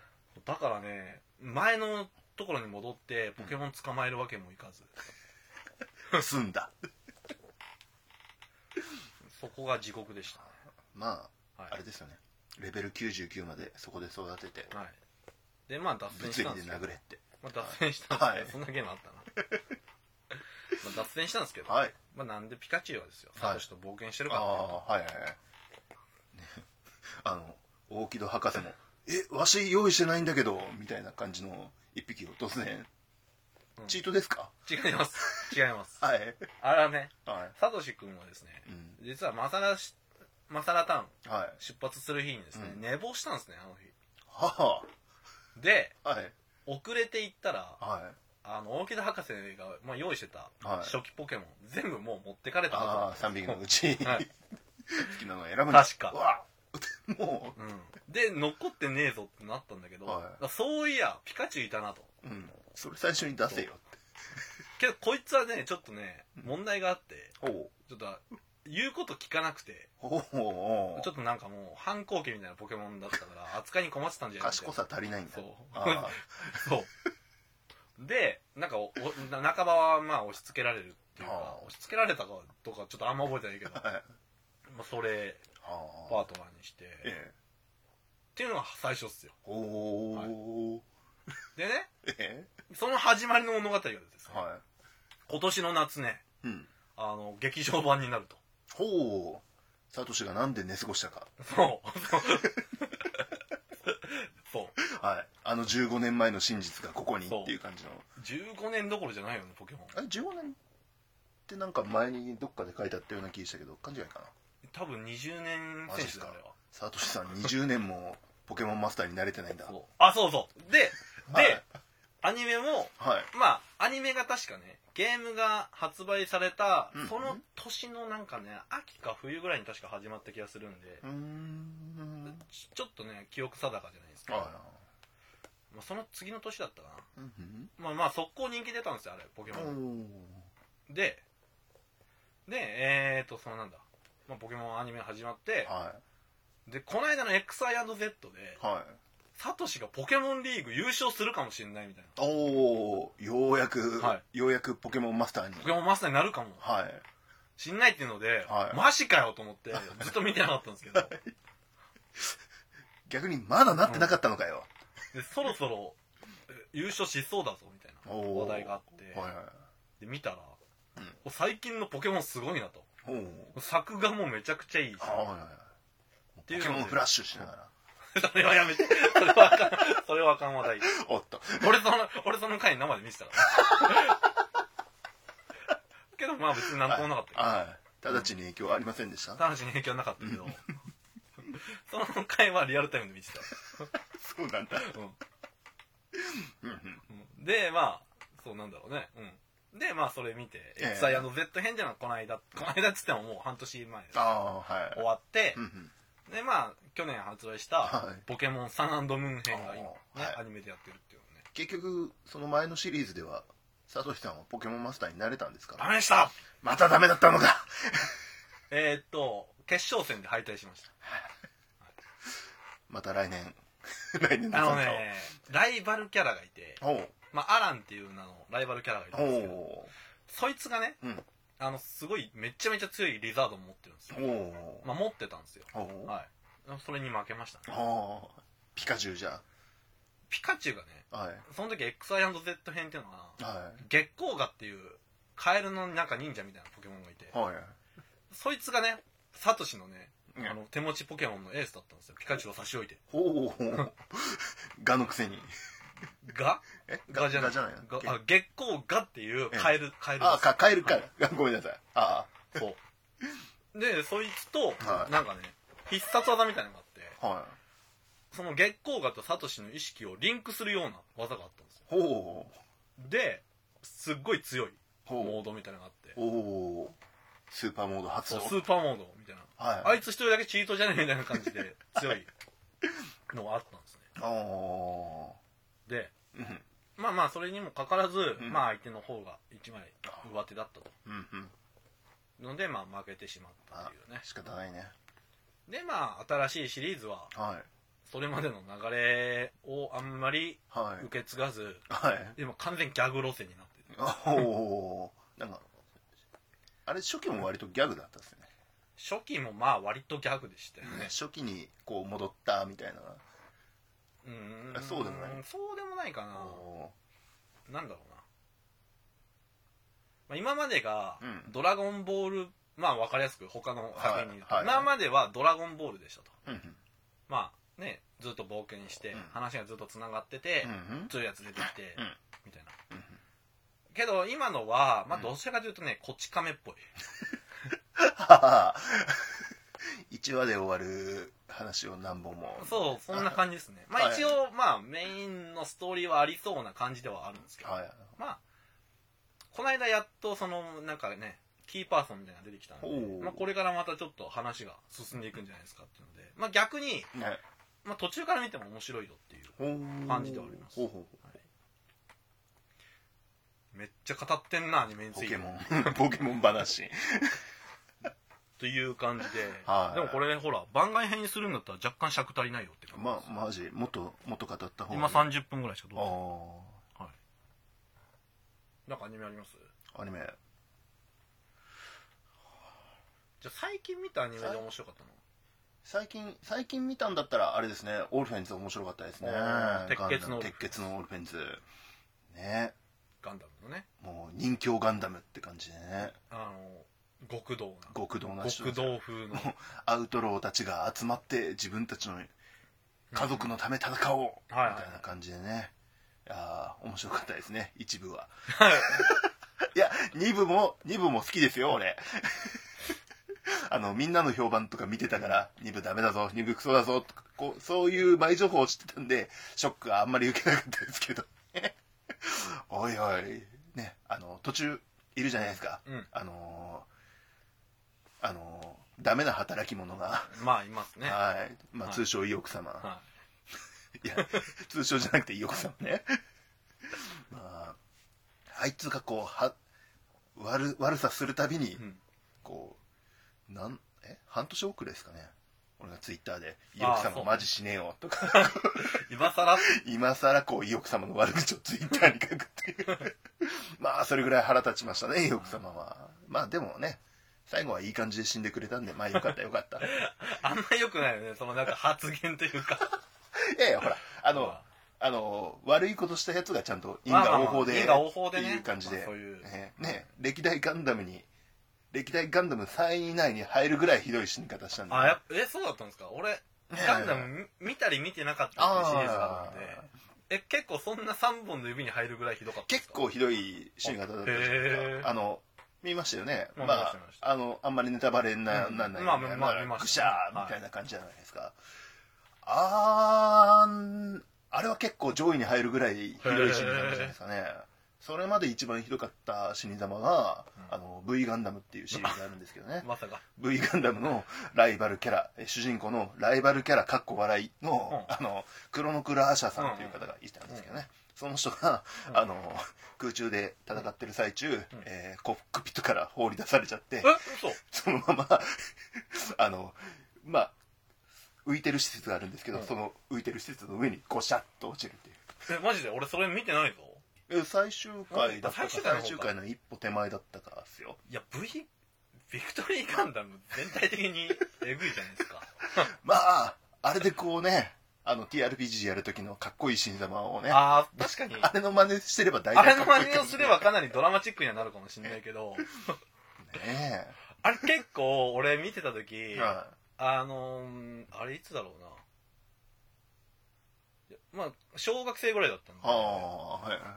だからね前のところに戻ってポケモン捕まえるわけもいかず、済んだ。そこが地獄でしたね。まあはい。あれですよね。レベル99までそこで育てて。はいでまあ脱線したんですけど。殴れって。まあ、脱線したんですけど、はい。そんなゲームあったな。まあ脱線したんですけど、はい。まあ、なんでピカチュウはですよ。はい。サトシと冒険してるあかっていうと、あはいはいはい。ね あの大木戸博士も「えわし用意してないんだけど」みたいな感じの一匹を突然。うん。チートですか？違います。違います。はい。あれはねはい。サトシ君はですねうん。実はマサラしマサラタウンはい。出発する日にですね、うん。寝坊したんですねあの日。はであはい。遅れて行ったらはい。あの大木戸博士が、まあ、用意してたはい。初期ポケモン、全部もう持ってかれたああはず3匹のうち、はい。好きなのを選ぶんだ確か。うわ。もう。ん、で残ってねえぞってなったんだけど、はい。そういやピカチュウいたなと。う、うん、それ最初に出せよって。けどこいつはねちょっとね問題があってほう。ちょっと言うこと聞かなくてちょっとなんかもう反抗期みたいなポケモンだったから扱いに困ってたんじゃない賢さ足りないんだ。そう。あ そう。でなんかお半ばはまあ押し付けられるっていうかはあ。押し付けられたかとかちょっとあんま覚えてないけど、まあ、それはあ。パートナーにして、ええ。っていうのが最初っすよ。おおでねえその始まりの物語がですね、えは今年の夏ねいうん。あの劇場版になるとほう。サトシがなんで寝過ごしたか。そう。そう。はい。あの15年前の真実がここにそう。っていう感じの。15年どころじゃないよねポケモン。あれ15年ってなんか前にどっかで書いてあったような気がしたけど勘違いかな。多分20年選手だあれは。サトシさん20年もポケモンマスターに慣れてないんだ。そう。あそうそう。でで、はいアニメもはい。まあアニメが確かねゲームが発売されたうん。その年のなんかね秋か冬ぐらいに確か始まった気がするんでちちょっとね記憶定かじゃないですか、はまあ、その次の年だったかいうんなまあまあ速攻人気出たんですよあれポケモおンー。ででえーとそのなんだ、まあ、ポケモンアニメ始まってはでこの間の XI&Z でいはいサトシがポケモンリーグ優勝するかもしれないみたいな。おおようやく、はようやくポケモンマスターに。ポケモンマスターになるかも。はい。しんないっていうので、はい。マジかよと思ってずっと見てなかったんですけど。逆にまだなってなかったのかよ、でそろそろえ優勝しそうだぞみたいなおー。話題があって、はいはいで見たら、うん。最近のポケモンすごいなと。おお作画もめちゃくちゃいいし。はいはいはい。ていうので。ポケモンフラッシュしながら それはやめて。それはあかん。それはあかん話題おっと。俺その俺その回生で見てたから けどまあ別になんともなかったよはい。直ちに影響はありませんでした、話に影響はなかったけど。その回はリアルタイムで見てた、そうなんだ。うん。うんうん。うん。でまあそうなんだろうね。うん。でまあそれ見てええ。XI&Z 編っていうのはこの間この間っつってももう半年前です。ああはい。終わってうんうんでまあ去年発売したはい「ポケモンサンムーン編」が今ね。あー。はい。アニメでやってるっていうのね。結局その前のシリーズではサトシさんはポケモンマスターになれたんですか？ダメでした。またダメだったのか！えーっと決勝戦で敗退しまし また来年。来年のたあの参加を。ねライバルキャラがいてまあアランっていう名のライバルキャラがいるんですけどおそいつがねううんあのすごいめちゃめちゃ強いリザードン持ってるんですよ。まあ持ってたんですよ。はい。それに負けましたね。おうピカチュウじゃピカチュウがねはい。その時 XI&Z 編っていうのはは月光河っていうカエルのなんか忍者みたいなポケモンがいていはい。そいつがねサトシのねうん。あの手持ちポケモンのエースだったんですよ。ピカチュウを差し置いて。おお ガのくせに。ガえガじゃないガじゃないあ月光ガっていうカエルカエルです。あかカエルか。ごめんなさい。あそう。でそいつとはい。なんかね必殺技みたいなのがあってあはその月光河とサトシの意識をリンクするような技があったんですよ。いほうですっごい強いモードみたいなのがあって。おおスーパーモード発動スーパーモードみたいな。はい。あいつ一人だけチートじゃねえみたいな感じで強いのがあったんですね。ああでうんまあまあそれにもかかわらず、ん。まあ相手の方が1枚上手だったと。うんうん。のでまあ負けてしまったっていうね。仕方ないね。でまあ新しいシリーズははい。それまでの流れをあんまりはい。受け継がずはい。今完全にギャグ路線になってる。おおなんかあれ初期も割とギャグだったんですよね。初期もまあ割とギャグでしたよね。初期にこう戻ったみたいなうーん。あそうでもない。そうでもないかな。おなんだろうな、まあ、今までがうん「ドラゴンボール」まあ分かりやすく他の作品に言うと、はい。はい今までは「ドラゴンボール」でしたと。ーうん。まあねずっと冒険して、うん。話がずっとつながってて、うんうん。強いやつ出てきて、うん。みたいな、うんけど今のはまあうん。どちらかというとねこち亀っぽい 1話で終わる話を何本も。そうそんな感じですね。まあはい一応まあメインのストーリーはありそうな感じではあるんですけど、はいまあこの間やっとそのなんかねキーパーソンみたいなのが出てきたのおで、う。まあ、これからまたちょっと話が進んでいくんじゃないですかっていうので、まあ、逆に、ねまあ、途中から見ても面白いよっていう感じではあります。めっちゃ語ってんなアニメについて。ポケモン。ポケモン話という感じで、はい。でもこれほら番外編にするんだったら若干尺足りないよって感じまあマジもっともっと語った方が今30分ぐらいしかどうあぞなんかアニメあります？あアニメ。じゃあ最近見たアニメで面白かったの最近最近見たんだったらあれですね。オールフェンズ面白かったですね。鉄血の鉄血のオールフェンズ。ね。ガンダムのね。もう人形ガンダムって感じでね。あの極道な。極道な人。極道風の。アウトローたちが集まって自分たちの家族のため戦おう。みたいな感じでね。いやー面白かったですね。一部は。い。や二部も二部も好きですよ俺。あのみんなの評判とか見てたから二部ダメだぞ二部クソだぞとかこうそういう前情報を知ってたんでショックがあんまり受けなかったですけど。おいおいねあの途中いるじゃないですか、うん。あのーあのーダメな働き者が、まあいますね。ははい、まあ、はい。通称意欲様、い。いや、通称じゃなくて意欲様ね。まあ、あいつがこう、は、悪、悪さするたびに、うん。こう、なん、え？半年遅れですかね。俺がツイッターで、意ああそう。欲様マジしねえよ、とか、今更？今更こう、意欲様の悪口をツイッターに書くっていう。まあ、それぐらい腹立ちましたね、意欲様は。まあ、でもね、最後はいい感じで死んでくれたんで、まあよかったよかった。い あんま良くないよね。そのなんか発言というか。やいや、ほら、あの、まあ。の悪いことしたやつがちゃんと因果まあまあまあ応報で因果応報でね。っていう感じで、まあそういう。ねね歴代ガンダムに歴代ガンダム3位以内に入るぐらいひどい死に方したんで、あやえそうだったんですか？俺ねガンダムみ見たり見てなかったってシリーズがあるんで。あえ結構そんな3本の指に入るぐらいひどかった結構ひどい死に方だったじゃないへですー。かあの見ましたよね。まあまああのあんまりネタバレにな,、うん。なんないまあみたいなまあ見ました。ぐしゃーみたいな感じじゃないですか、あーあれは結構上位に入るぐらいひどい死に方じゃないですかね。それまで一番ひどかった死に様が、あの V ガンダムっていうシリーズがあるんですけどね。まさか。V ガンダムのライバルキャラえ主人公のライバルキャラかっこ笑いの,、うん。あのクロノクラアーシャさんという方がいたんですけどね、その人が、うん。あの空中で戦ってる最中、えーコックピットから放り出されちゃってえ嘘。そのままあのまあ浮いてる施設があるんですけど、うん。その浮いてる施設の上にゴシャッと落ちるっていう。えマジで？俺それ見てないぞ。え最終回だったか最終回の方か。最終回の一歩手前だったかですよ。いや V ビクトリーガンダム全体的にえぐいじゃないですか。まああれでこうねあの TRPG やる時のかっこいい新様をね。あああ確かに。れの真似してれば大あれの体かっこいい真似をすればかなりドラマチックにはなるかもしれないけど。ねあれ結構俺見てた時え、はあのーあれいつだろうな。いやまあ小学生ぐらいだったんい、でああはいはいは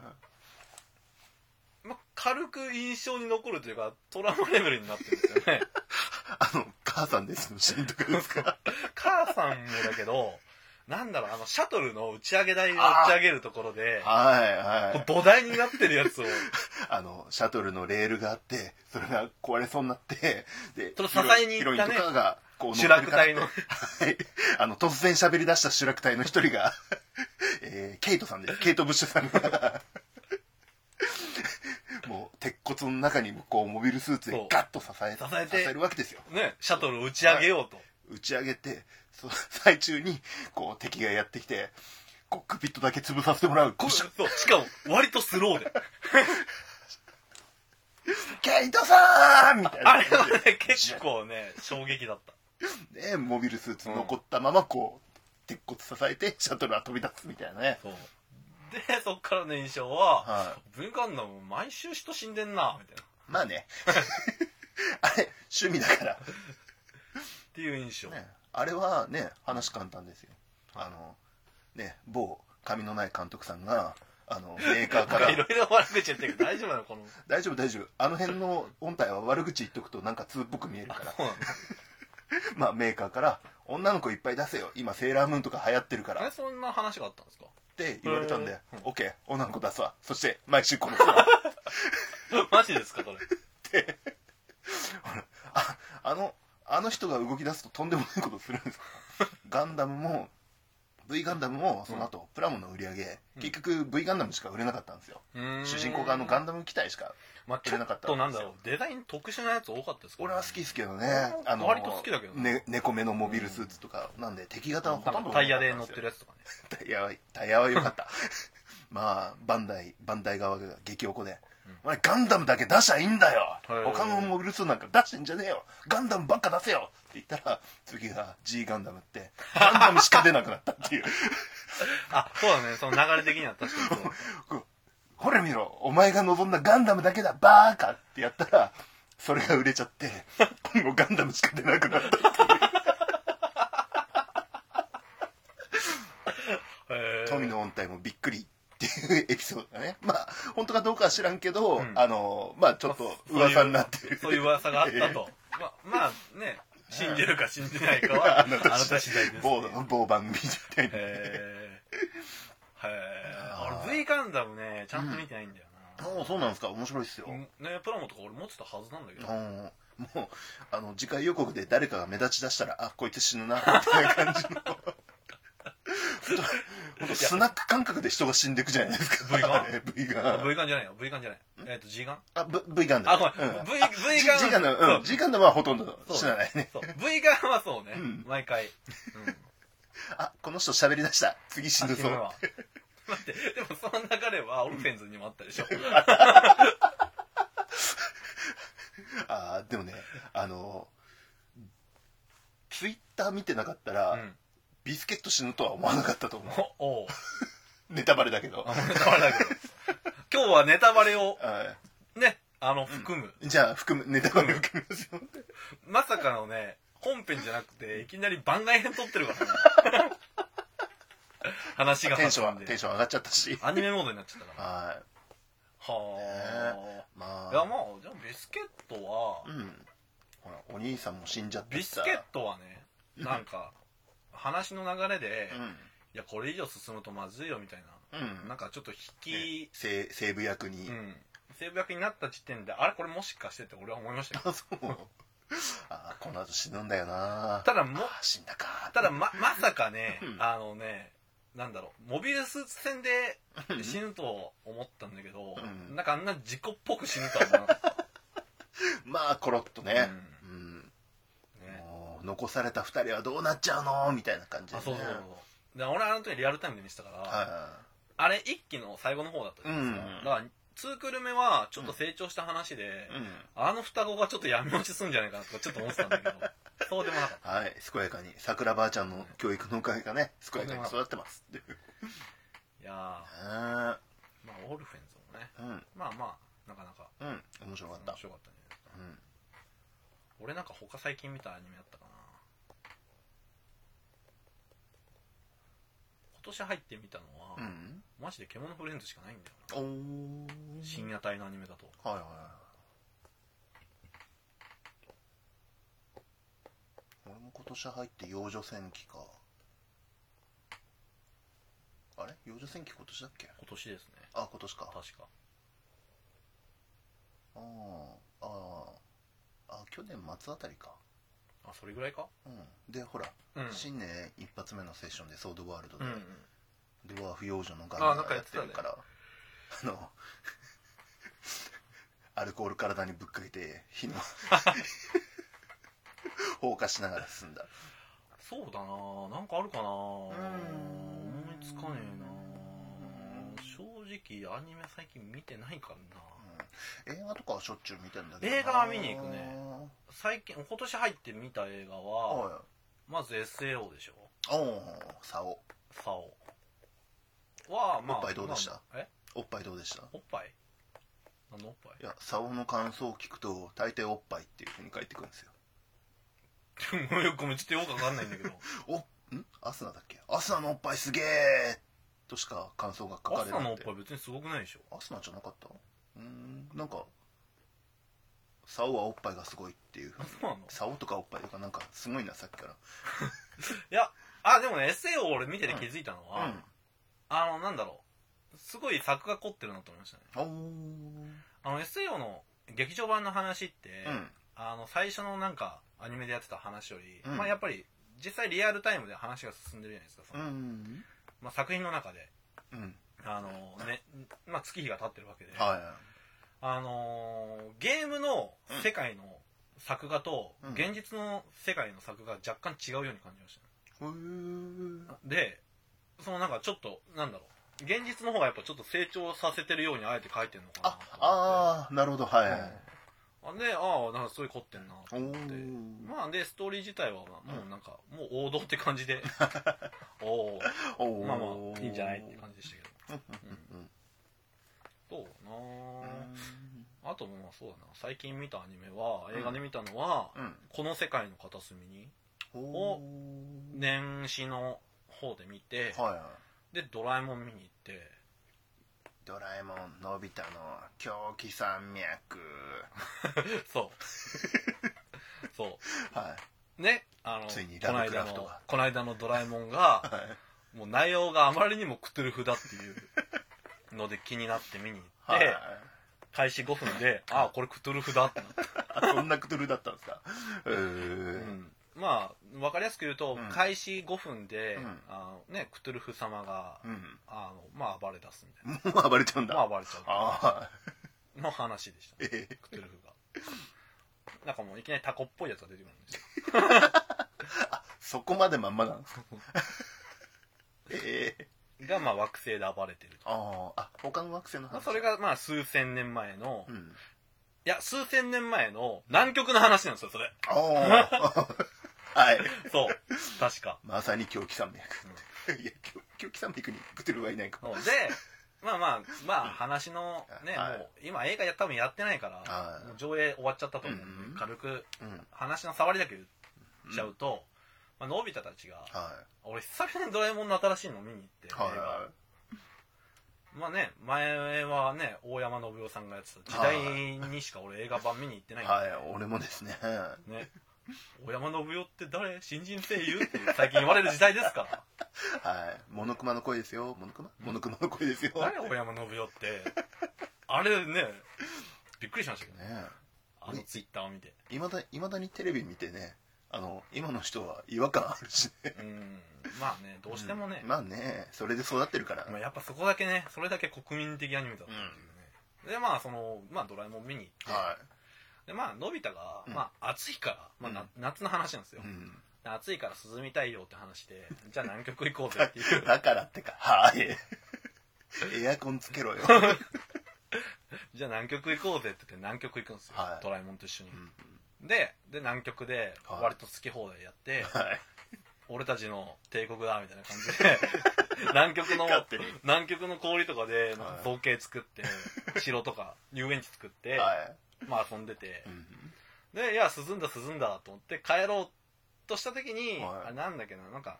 い。まあ、軽く印象に残るというかトラウマレベルになってるんですよね。あの母さんですのシーンとかですか？母さんもだけどなんだろうあのシャトルの打ち上げ台を打ち上げるところではいはい。土台になってるやつを。あのシャトルのレールがあってそれが壊れそうになってでその支えに行ったね。ヒロインとかがこう主落隊の。はい。あの突然喋り出した主落隊の一人が、えーケイトさんです。ケイト・ブッシュさんが。もう鉄骨の中にこうモビルスーツでガッと支え支えてるわけですよ。ねシャトルを打ち上げようと、打ち上げてその最中にこう敵がやってきてコックピットだけ潰させてもらう。そうしかも割とスローで。ケイトさんみたいな。あれはね結構ね衝撃だった。でモビルスーツ残ったままこう鉄骨支えてシャトルは飛び立つみたいなね。そう。でそっからの印象ははい。V ガンダム毎週人死んでんなみたいな。っまあね。あれ趣味だから、ていう印象、ね、あれはね話簡単ですよ。あのね某髪のない監督さんがあのメーカーかなんかいろらいろ悪口言ってるけど大丈夫なのこの。大丈夫大丈夫。あの辺の音体は悪口言っとくとなんか通っぽく見えるから。まあメーカーから女の子いっぱい出せよ。今セーラームーンとか流行ってるから。えそんな話があったんですか？って言われたんでうん。OK 女の子出すわ。そして毎週この。人 マジですかそれ。ああのあの人が動き出すととんでもないことするんですか？ガンダムも V ガンダムもその後、プラモの売り上げうん。結局 V ガンダムしか売れなかったんですよ、主主人公側のガンダム機体しかまあ、ちょっ売れなかったとなんだろうデザイン特殊なやつ多かったですか？俺は好きですけどね。あの割と好きだけどね。ね猫目のモビルスーツとかなんで敵型はほとんどタイヤで乗ってるやつとかね。タイヤはタイヤは良かった。まあバンダイバンダイ側が激おこで、お前ガンダムだけ出しゃいいんだよ。はい他のモビルスーツなんか出してんじゃねえよ。ガンダムばっか出せよ。って言ったら次が G ガンダムってガンダムしか出なくなったっていう。あそうだね。その流れ的には確かにほ れ見ろ。お前が望んだガンダムだけだバーカってやったらそれが売れちゃって今後ガンダムしか出なくなったっていう。富の音体もびっくりっていうエピソードがね。まあ本当かどうかは知らんけど、うん。あのまあちょっと噂になってる。そういう噂があったと。ま まあね信じるか信じないかは あなた次第です某某番組みたいなへえへー。俺 V ガンダムねちゃんと見てないんだよああそうなんですか。面白いっすよ、な、ねプラモとか俺持ってたはずなんだけど。うん。もうあの次回予告で誰かが目立ち出したらあこいつ死ぬなみたいな感じの本当スナック感覚で人が死んでいくじゃないですか。V ガン？V ガン。V ガンじゃないよ。V ガンじゃない。えっと G ガン？あ V, v ガンダムあごめん。うん。V, v ガン G ガンううん。G ガンはほとんど死なないね。V ガンはそうね、うん。毎回、うん、あこの人喋り出した。次死ぬそうあ死ぬわ。待って。でもその流れはオルフェンズにもあったでしょ。あーでもねあのツイッター見てなかったら、うんビスケット死ぬとは思わなかったと思う。おおう。ネタバレだけど。あネタバレだけど。今日はネタバレをはねあの含む、いじゃあ含むネタバレ含みますよまさかのね本編じゃなくていきなり番外編撮ってるからね。話がテンションテンション上がっちゃったし。アニメモードになっちゃったから。はい。はまあ。あいやまあじゃあビスケットはうん。ほらお兄さんも死んじゃってビスケットはねなんか話の流れで、いやこれ以上進むとまずいよみたいうんうん。ななんかちょっと引き、西西部役に、うん。西部役になった時点であれこれもしかしてって俺は思いましたよ。あ そう。あこの後死ぬんだよな。ただもあ死んだか。ただま まさかねうん。あのねなんだろうモビルスーツ戦で死ぬと思ったんだけど、うん。なんかあんな事故っぽく死ぬとは思わなかった、まあコロッとね、ううん残された二人はどうなっちゃうの？みたいな感じで、ね、あそうそうそうで俺はあの時リアルタイムで見てたから、はあれ一期の最後の方だったじゃないですか、うんだから2クール目はちょっと成長した話で、い、うん。あの双子がちょっと闇落ちすんじゃないかなとかちょっと思ってたんだけど そうでもなかった。はい、健やかに。桜ばあちゃんの教育のおかげがね健やかに育ってますっていう。いやまあオルフェンズもね。ーうん。まあまあなかなかうん。面白かった。面白かったねうん。俺なんか他最近見たアニメだったかな今年入ってみたのは、うん。マジで獣フレンズしかないんだよな。深夜帯のアニメだと。はいはい俺も今年入って幼女戦記か。あれ？幼女戦記今年だっけ？今年ですね。あ今年か。確か。あー。あー。あ去年末あたりかあそれぐらいか？うん。でほら、うん。新年一発目のセッションでソードワールドで、うんドワーフ幼女のガあンがやってなんかやってたね。るからあの アルコール体にぶっかけて火の 放火しながら進んだ。そうだななんかあるかな思ん。いつかねえな正直アニメ最近見てないからな映画とかはしょっちゅう見てんだけどな。映画は見に行くね。最近今年入って見た映画はまず SAO でしょ。おおサオ。サオ。はまあおっぱいどうでした？まあえ？おっぱいどうでした？おっぱい？何のおっぱい？いやサオの感想を聞くと大抵おっぱいっていうふうに書いてくるんですよ。もうよくごめんちょっとよくわかんないんだけど。おん？アスナだっけ？アスナのおっぱいすげえとしか感想が書かれなくて。朝のおっぱい別にすごくないでしょ。アスナじゃなかった？うーんなんかサオはおっぱいがすごいっていう。そうなの？サオとかおっぱいとかなんかすごいなさっきから。いやあでもね SAO 俺見てて気づいたのは、うん。あのなんだろう。すごい作が凝ってるなと思いましたね。あの SAO の劇場版の話って、うん。あの最初のなんかアニメでやってた話より、うん。まあやっぱり実際リアルタイムで話が進んでるじゃないですかその、ん。まあ、作品の中で。うんあの、ねまあ、月日が経ってるわけで、はあのーゲームの世界の作画と、うん。現実の世界の作画が若干違うように感じましいへー。たでそのなんかちょっとなんだろう。現実の方がやっぱちょっと成長させてるようにあえて書いてるのかなあああなるほど。はい、うん。あでああなんかそういう凝ってんなとお思って。ー。まあでストーリー自体はまあもうなんかもう王道って感じで。おおまあまあいいんじゃないって感じでしたけど うんどううなん。ああとまあそうだな。最近見たアニメは映画で見たのは、うん。この世界の片隅にお年始の方で見て、はいでドラえもん見に行って。ドラえもんのび太の狂気山脈。そう。そはうねあのついにこの間のこの間のドラえもんいがはいもう内容があまりにもクトゥルフだっていうので気になって見に行って、はい。開始5分でああこれクトゥルフだってなって、あそんなクトゥルだったんですか？へえうん。まあ分かりやすく言うと、うん。開始5分で、うん。あのね、クトゥルフ様が、うん。あのまあ暴れ出すみたいもう暴れちゃうんだ。なまあ暴れちゃう。ああの話でした、ええ。クトゥルフが。なんかもういきなりタコっぽいやつが出てくるんですよ。そこまでまんまなんですか？ええがまあ惑星で暴れてると、あああ他の惑星のまあ、話それがまあ数千年前の、いうん。や数千年前の南極の話なんですよそれ。ああ はい。そう。確か。まさに狂気山脈いや狂狂気山脈にクトゥルはいないかそう。でまあまあまあ話のね、はい。もう今映画や多分やってないから、はい。もう上映終わっちゃったと思うんで、うん。軽くうん。話の触りだけ言っちゃうと、まあのび太たちがは俺久々にドラえもんの新しいの見に行って、いはい。映画。はまあね前はね大山信代さんがやってた時代にしか俺映画版見に行ってないはい俺もですね。ね。大山信代って誰？新人声優？って最近言われる時代ですから。はい。モノクマの声ですよ。モノクマ？モノクマの声ですよ。誰？大山信代って。あれねびっくりしましたけどね。ねあのツイッターを見て。いまだいまだにテレビ見てねあの今の人は違和感あるしね。うん。まあねどうしてもね、まあねそれで育ってるから。まあやっぱそこだけねそれだけ国民的アニメだったっていうね、でまあそのまあドラえもん見に行って、はでまあのび太が、うん。まあ暑いから、まあ夏の話なんですよ。い、うん。暑いから涼みたいよって話でじゃあ南極行こうぜっていう。だからってか。はい。エアコンつけろよ。じゃあ南極行こうぜって言って南極行くんですよ、はい。ドラえもんと一緒に。う、んでで南極ではい。割と好き放題やって、はい。俺たちの帝国だみたいな感じで 南極の勝手に。南極の氷とかでなんかはい造形作って、城とか遊園地作って、はい。まあ遊んでて。う、んでいや涼んだ涼んだと思って帰ろうとした時に、はい。あれなんだっけななんか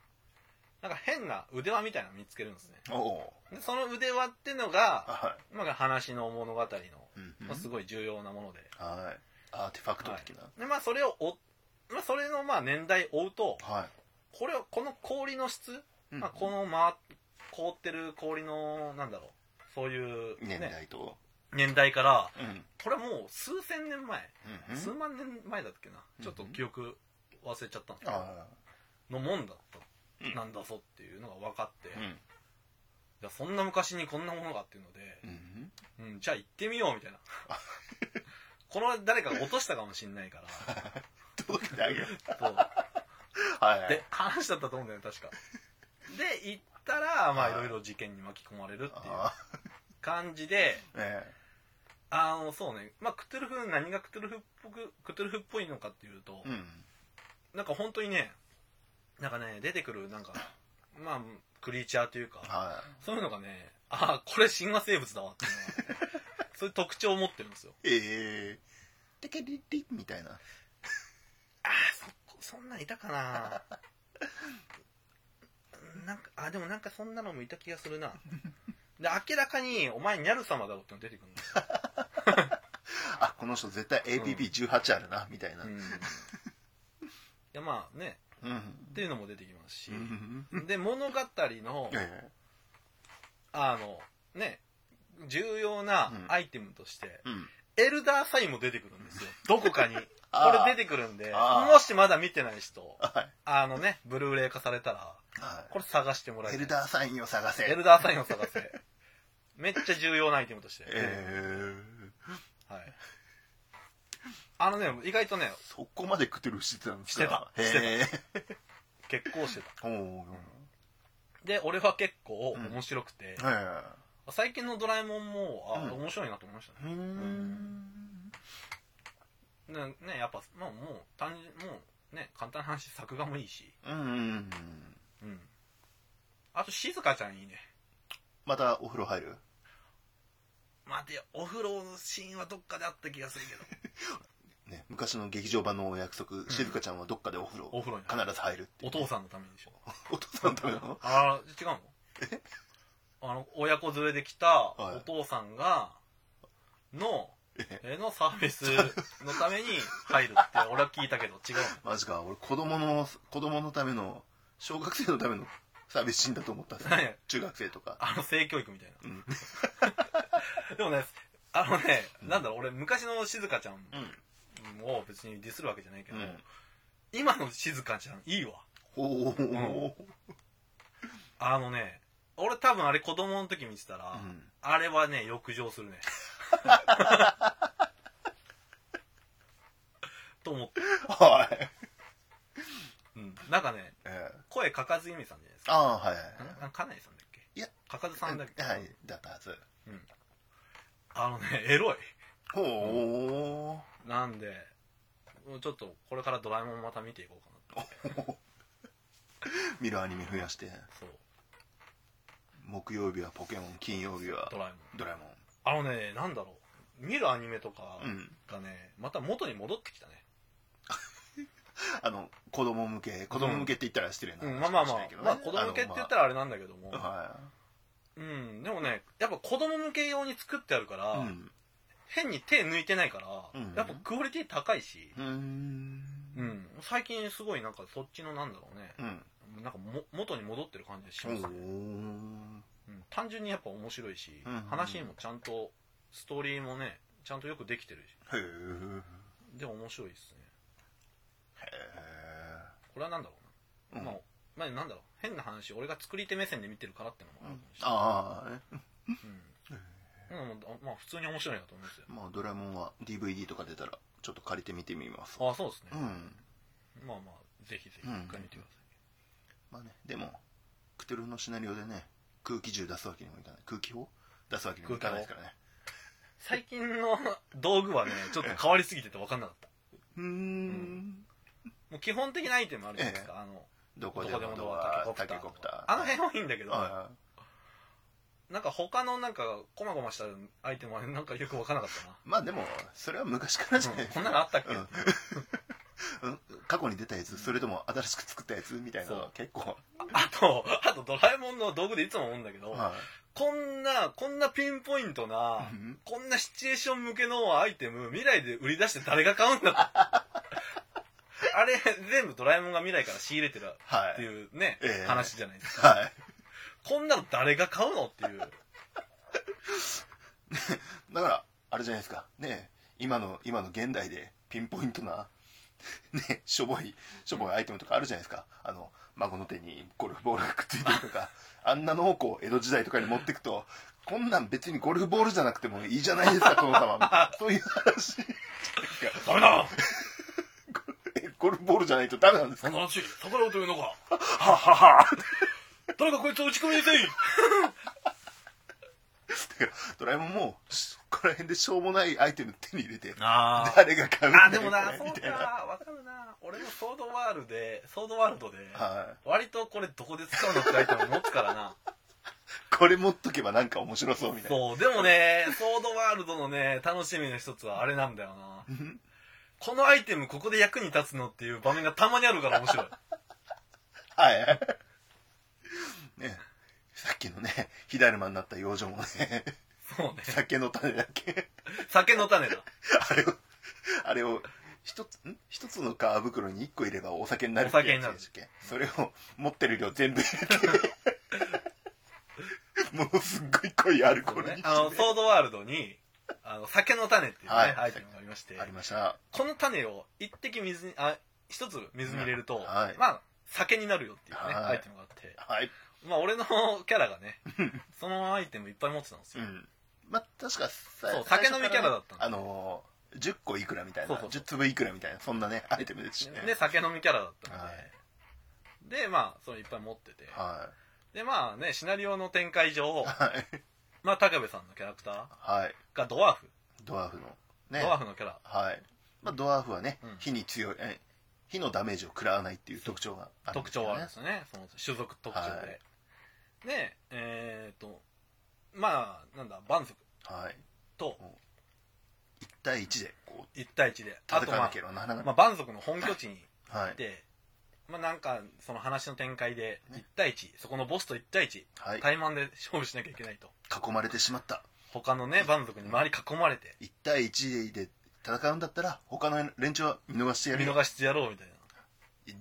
なんか変な腕輪みたいなの見つけるんですね。おおでその腕輪ってのが、はまあ、話の物語の、いうん。まあ、すごい重要なもので,、はいアーティファクト的な。でまあ、それを追まあ、それのまあ年代追うとはい。これをこの氷の質、うん。まあ、この、ま、凍ってる氷のなんだろう。そういう、ね、年代と。年代からうん。これはもう数千年前、うん数万年前だっけな。ちょっと記憶忘れちゃったんですけど、あのもんだった、うん。なんだぞっていうのが分かって、いうん。やそんな昔にこんなものがっていうので、うん。うん、じゃあ行ってみようみたいな この誰かが落としたかもしんないから。届けてあげるそう。はいで話だったと思うんだよね確か。で行ったらまあはい。いろいろ事件に巻き込まれるっていうあ感じで あねあのそうね。まあクトゥルフ何がクトゥルフっぽくクトゥルフっぽいのかっていうと、うん。なんか本当にねなんかね出てくるなんかまあクリーチャーというかはそういうのがねあこれ神話生物だわっていうのは そういう特徴を持ってるんですよ。いええテケリリみたいな。ああそそんなんいたかな。なんかあでもなんかそんなのもいた気がするな。で明らかにお前ニャル様だろっての出てくるんですよ、あこの人絶対 APP18 あるなみたいな。うん、いやまあね。うん。っていうのも出てきますし。うん。で物語のえあのね重要なアイテムとして、えうんエルダーサインも出てくるんですよ。どこかに。これ出てくるんで、もしまだ見てない人、はい。あのね、ブルーレイ化されたら、はこれ探してもらい。エいたいルダーサインを探せ。エルダーサインを探せ。めっちゃ重要なアイテムとして。えー、はい。あのね、意外とね、そこまでクトゥルフしてたんですか？してたへ結構してた。で、俺は結構面白くて、へ最近のドラえもんも、あ、うん面白いなと思いましたえ。うね。ーん。ね、ねやっぱ、まあもう、単純、もう、ね、簡単な話、作画もいいし、うんうん。うん。あと、静香ちゃんいいね。またお風呂入る？待てよ、お風呂のシーンはどっかであった気がするけど。ね、昔の劇場版のお約束、静香ちゃんはどっかでお風呂お風呂に必ず入るっていうお父さんのためにでしょ。お父さんのためなの？ああ、違うの？あの、親子連れで来たはい。お父さんが、の、ええのサービスのために入るって 俺は聞いたけど違うマジか。俺子供の子供のための小学生のためのサービスシーンだと思った。中学生とか。あの性教育みたいな。うん。でもねあのね、なんだろう俺昔の静香ちゃんうん。を別にディスるわけじゃないけど、うん。今の静香ちゃんいいわ。おおあのね俺多分あれ子供の時見てたら、うん。あれはね浴場するね。と思って、はい。うん、なんかねええ。声かかずゆみさんじゃないですか。ああはいんかなりさんだっけ？いや。かかずさんだっけ、はいだったはず。あのね エロい。ほなんでもうちょっとこれからドラえもんまた見ていこうかなう 見るアニメ増やして。そう木曜日はポケモン金曜日はドラえもん。ドラえもあのねなんだろう。見るアニメとかがねまた元に戻ってきたね。あの子供向け子供向けって言ったら失礼なうん。話まあまあまあ。まあ子供向けって言ったらあ。れなんだけども、うん。でもねやっぱ子供向け用に作ってあるから、いうん。変に手抜いてないから、うん。やっぱクオリティ高いし、うーんうん、最近すごいなんかそっちのなんだろうね。うん。なんかも元に戻ってる感じがしおますね、ー。うん、単純にやっぱ面白いし、うん話にもちゃんとストーリーもねちゃんとよくできてるし。へえでも面白いですね。へこれはなんだろうな、うん。まあまあなんだろう。変な話俺が作り手目線で見てるからってのもあるかもしれない。ああねうん、うん、まあ普通に面白いなと思うんですよ。まあドラえもんは DVD とか出たらちょっと借りてみてみます。ああそうですね。う、ん。まあまあぜひぜひうん。一回見てください、まあねでもクトゥルフのシナリオでね空気銃出すわけにもいかない。空気砲出すわけにもいかないですからね。最近の道具はね ちょっと変わりすぎてて分かんなかった。うーん。もう基本的なアイテムあるじゃないですか、あのどこでもドドアアタケコプター。あの辺はいいんだけど、はなんか他のなんかこまごましたアイテムはなんかよく分からなかったな。いまあでもそれは昔からじゃない。うんこんなのあったっけ、うん。うん。過去に出たやつそれとも新しく作ったやつみたいな結構。あとあとドラえもんの道具でいつも思うんだけど、はこんなこんなピンポイントな、うん。こんなシチュエーション向けのアイテム未来で売り出して誰が買うんだ あれ全部ドラえもんが未来から仕入れてるはいっていうね、ええ。話じゃないですか。はいこんなの誰が買うのっていう。だからあれじゃないですか。ね今の今の現代でピンポイントなねしょぼいしょぼいアイテムとかあるじゃないですか。あの孫の手にゴルフボールがくっついてるとか。あんなのをこう江戸時代とかに持ってくとこんなん別にゴルフボールじゃなくてもいいじゃないですか殿様。そういう話。ダメだ。えゴルフボールじゃないとダメなんですか？そんな話逆らうというのか。ははは誰かこいつを打ち込みにせいだからドラえもんもそこら辺でしょうもないアイテム手に入れてあ誰が買うんだよあでもなそうこれみたいなか。わかるな。俺もソードワールでソードワールドではい。割とこれどこで使うのってアイテム持つからな。これ持っとけばなんか面白そうみたいな。そう。でもねソードワールドのね楽しみの一つはあれなんだよな。このアイテムここで役に立つのっていう場面がたまにあるから面白い。はい。ね、さっきのね、火だるまになった養女もね、そうね。酒の種だっけ。酒の種だ。あれを、あれを、一つ、ん？一つの皮袋に一個入ればお酒になるってお酒になるやつでしたっけ？それを持ってる量全部入れて、ものすっごい濃いアルコールにして、あのソードワールドにあの酒の種っていうね、はい。アイテムがありまして。ありました。この種を一滴水にあ一つ水に入れると、はい。まあ酒になるよっていうね、はい。アイテムがあって。はい。まあ俺のキャラがねそのアイテムいっぱい持ってたんですよ、うん。まあ、確かさそう酒飲みキャラだったんだあのー、10個いくらみたいな、そうそうそう10粒いくらみたいな、そんなね、アイテムですしね。で酒飲みキャラだったので、はいでまあそれいっぱい持っててはでまあねシナリオの展開上い。はい。まあ高部さんのキャラクターはい。がドワーフ、ドワーフの。ね。ドワーフのキャラはい。まあ、ドワーフはね、うん火に強い、え火のダメージを食らわないっていう特徴があるん特ですよね。徴はあるんですよねその種族特徴で、はいでえっ、とまあなんだ蛮族はい。と1対1で、こう、1対1であとまあ戦わなければならない。まあ、蛮族の本拠地にはい行っ。て、まあなんかその話の展開で1対1そこのボスと1対1はい。対マンで勝負しなきゃいけないと囲まれてしまった。他のね蛮族に周り囲まれて1対1で戦うんだったら、他の連中は見逃してやるよ。見逃してやろうみたいな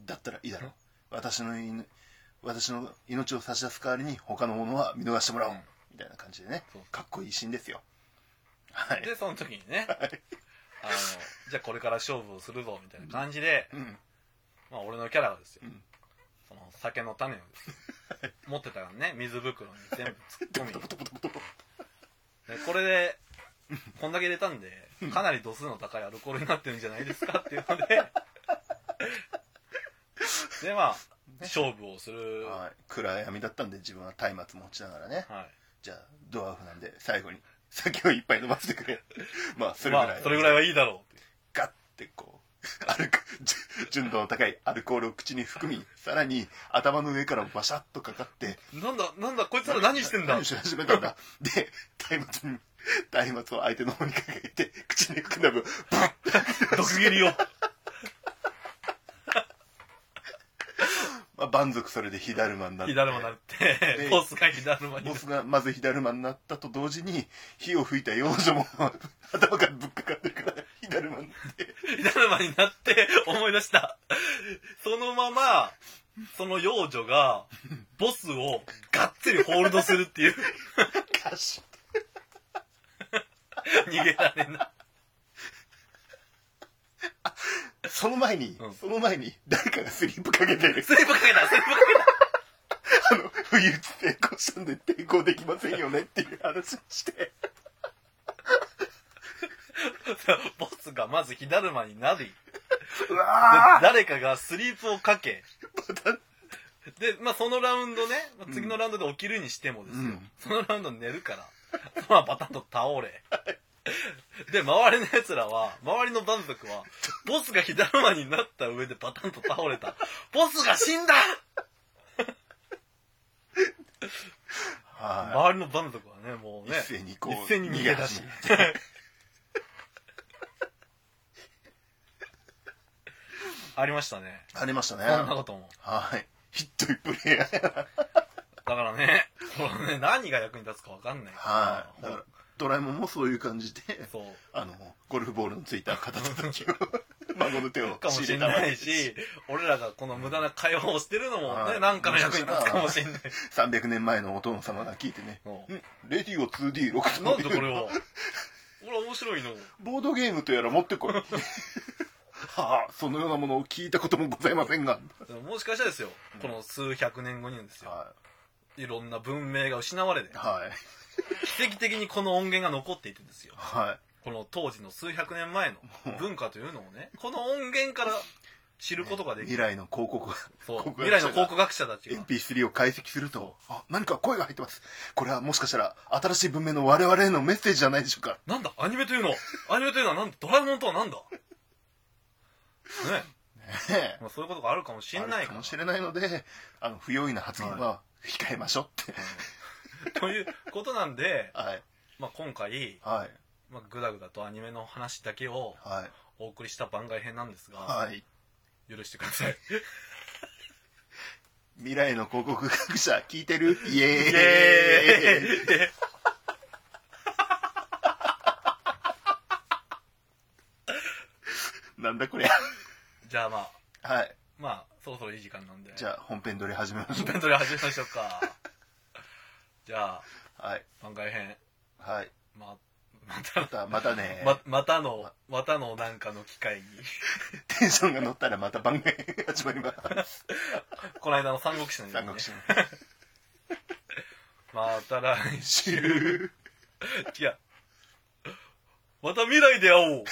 だったらいいだろう。私の犬、私の命を差し出す代わりに、他のものは見逃してもらおう。うんみたいな感じでねそう。かっこいいシーンですよ。はい。でその時にねあのじゃあこれから勝負をするぞみたいな感じで、うん。まあ、俺のキャラがですよ、うんその酒の種をですよ持ってたからね水袋に全部突っ込みでこれでこんだけ入れたんでかなり度数の高いアルコールになってるんじゃないですかっていうので でまあ勝負をするははい。暗闇だったんで、自分は松明持ちながらね。いじゃあ、ドワーフなんで、最後に酒をいっぱい飲ませてくれ。まあ、それぐまらい。あそれぐらいはいいだろうってガッてこう、純度の高いアルコールを口に含み、さらに頭の上からバシャッとかかって、なんだなんだこいつら何してんだ？何し始めたんだ？で、松明に、松明を相手の方にかけて、口に含んだ分、ブッ毒斬りを。まあ、蛮族それで火だるまになって。火だるまになってでボスが火だるまにボスがまず火だるまになったと同時に、火を吹いた幼女も頭からぶっかかってるから、火だるまになって。火だるまになって思い出した。そのままその幼女がボスをがっつりホールドするっていう。ガシッ 逃げられない。その前に、うん。その前に、誰かがスリープかけてる。スリップかけたスリップか あの、不意打ち成功したんで抵抗できませんよねっていう話をして。け たボスがまず火だるまになり。うわ誰かがスリープをかけ。で、まあ、そのラウンドね、まあ次のラウンドで起きるにしてもですよ、うん。そのラウンド寝るから、そ のままバタンと倒れ。で、周りの奴らは、周りの蛮族は、ボスが火だるまになった上でバタンと倒れた。ボスが死んだ は周りの蛮族はね、もうい。ね、一斉にこう、一斉に逃げ出し ありましたね。めありましたね。そんなことも。はい。ヒットイプレイヤーやな。だからね、ね、何が役に立つかわかんないから。はい。だから、ドラえもんもそういう感じで、そう。あの、ゴルフボールのついた片手時を、孫の手をかもしれないし、俺らがこの無駄な会話をしてるのもね、はいなんかの役に立つかもしれない。300年前のお殿様が聞いてね、うんんレディオ 2D6 なんでこれを？これ面白いの。ボードゲームとやら持ってこい。はあ、そのようなものを聞いたこともございませんが。もしかしたらですよ、この数百年後にですよ、はいろんな文明が失われてい。、はい。奇跡的にこの音源が残っていてですよ、はい。この当時の数百年前の文化というのをね、この音源から知ることができる。未来の広告が、そう未来の考が古学者たちが。MP3 を解析すると、あ、何か声が入ってます。これはもしかしたら新しい文明の我々へのメッセージじゃないでしょうか。なんだ？アニメというの？アニメというのはなんだ？ドラえもんとはなんだ？ねねえまあ、そういうことがあるかもしんないかも。しれないので、あの、不用意な発言は控えましょうって。ということなんで、はい。まあ、今回、はい。まあ、ぐだぐだとアニメの話だけをはい。お送りした番外編なんですが、はい。許してください。未来の広告学者聞いてる？イエーイイエーイ なんだこりゃ。じゃあまあ、はい。まあ、そろそろいい時間なんで。じゃあ本編撮り始めましょイベントで始めましょうか。じゃあ、う。はい。番外編。はい。まあ、またまたまたね、ままたのまたのなんかの機会にテンションが乗ったらまた番組始まりますこの間の三国志のね三国志の また来週週違うまた未来で会おう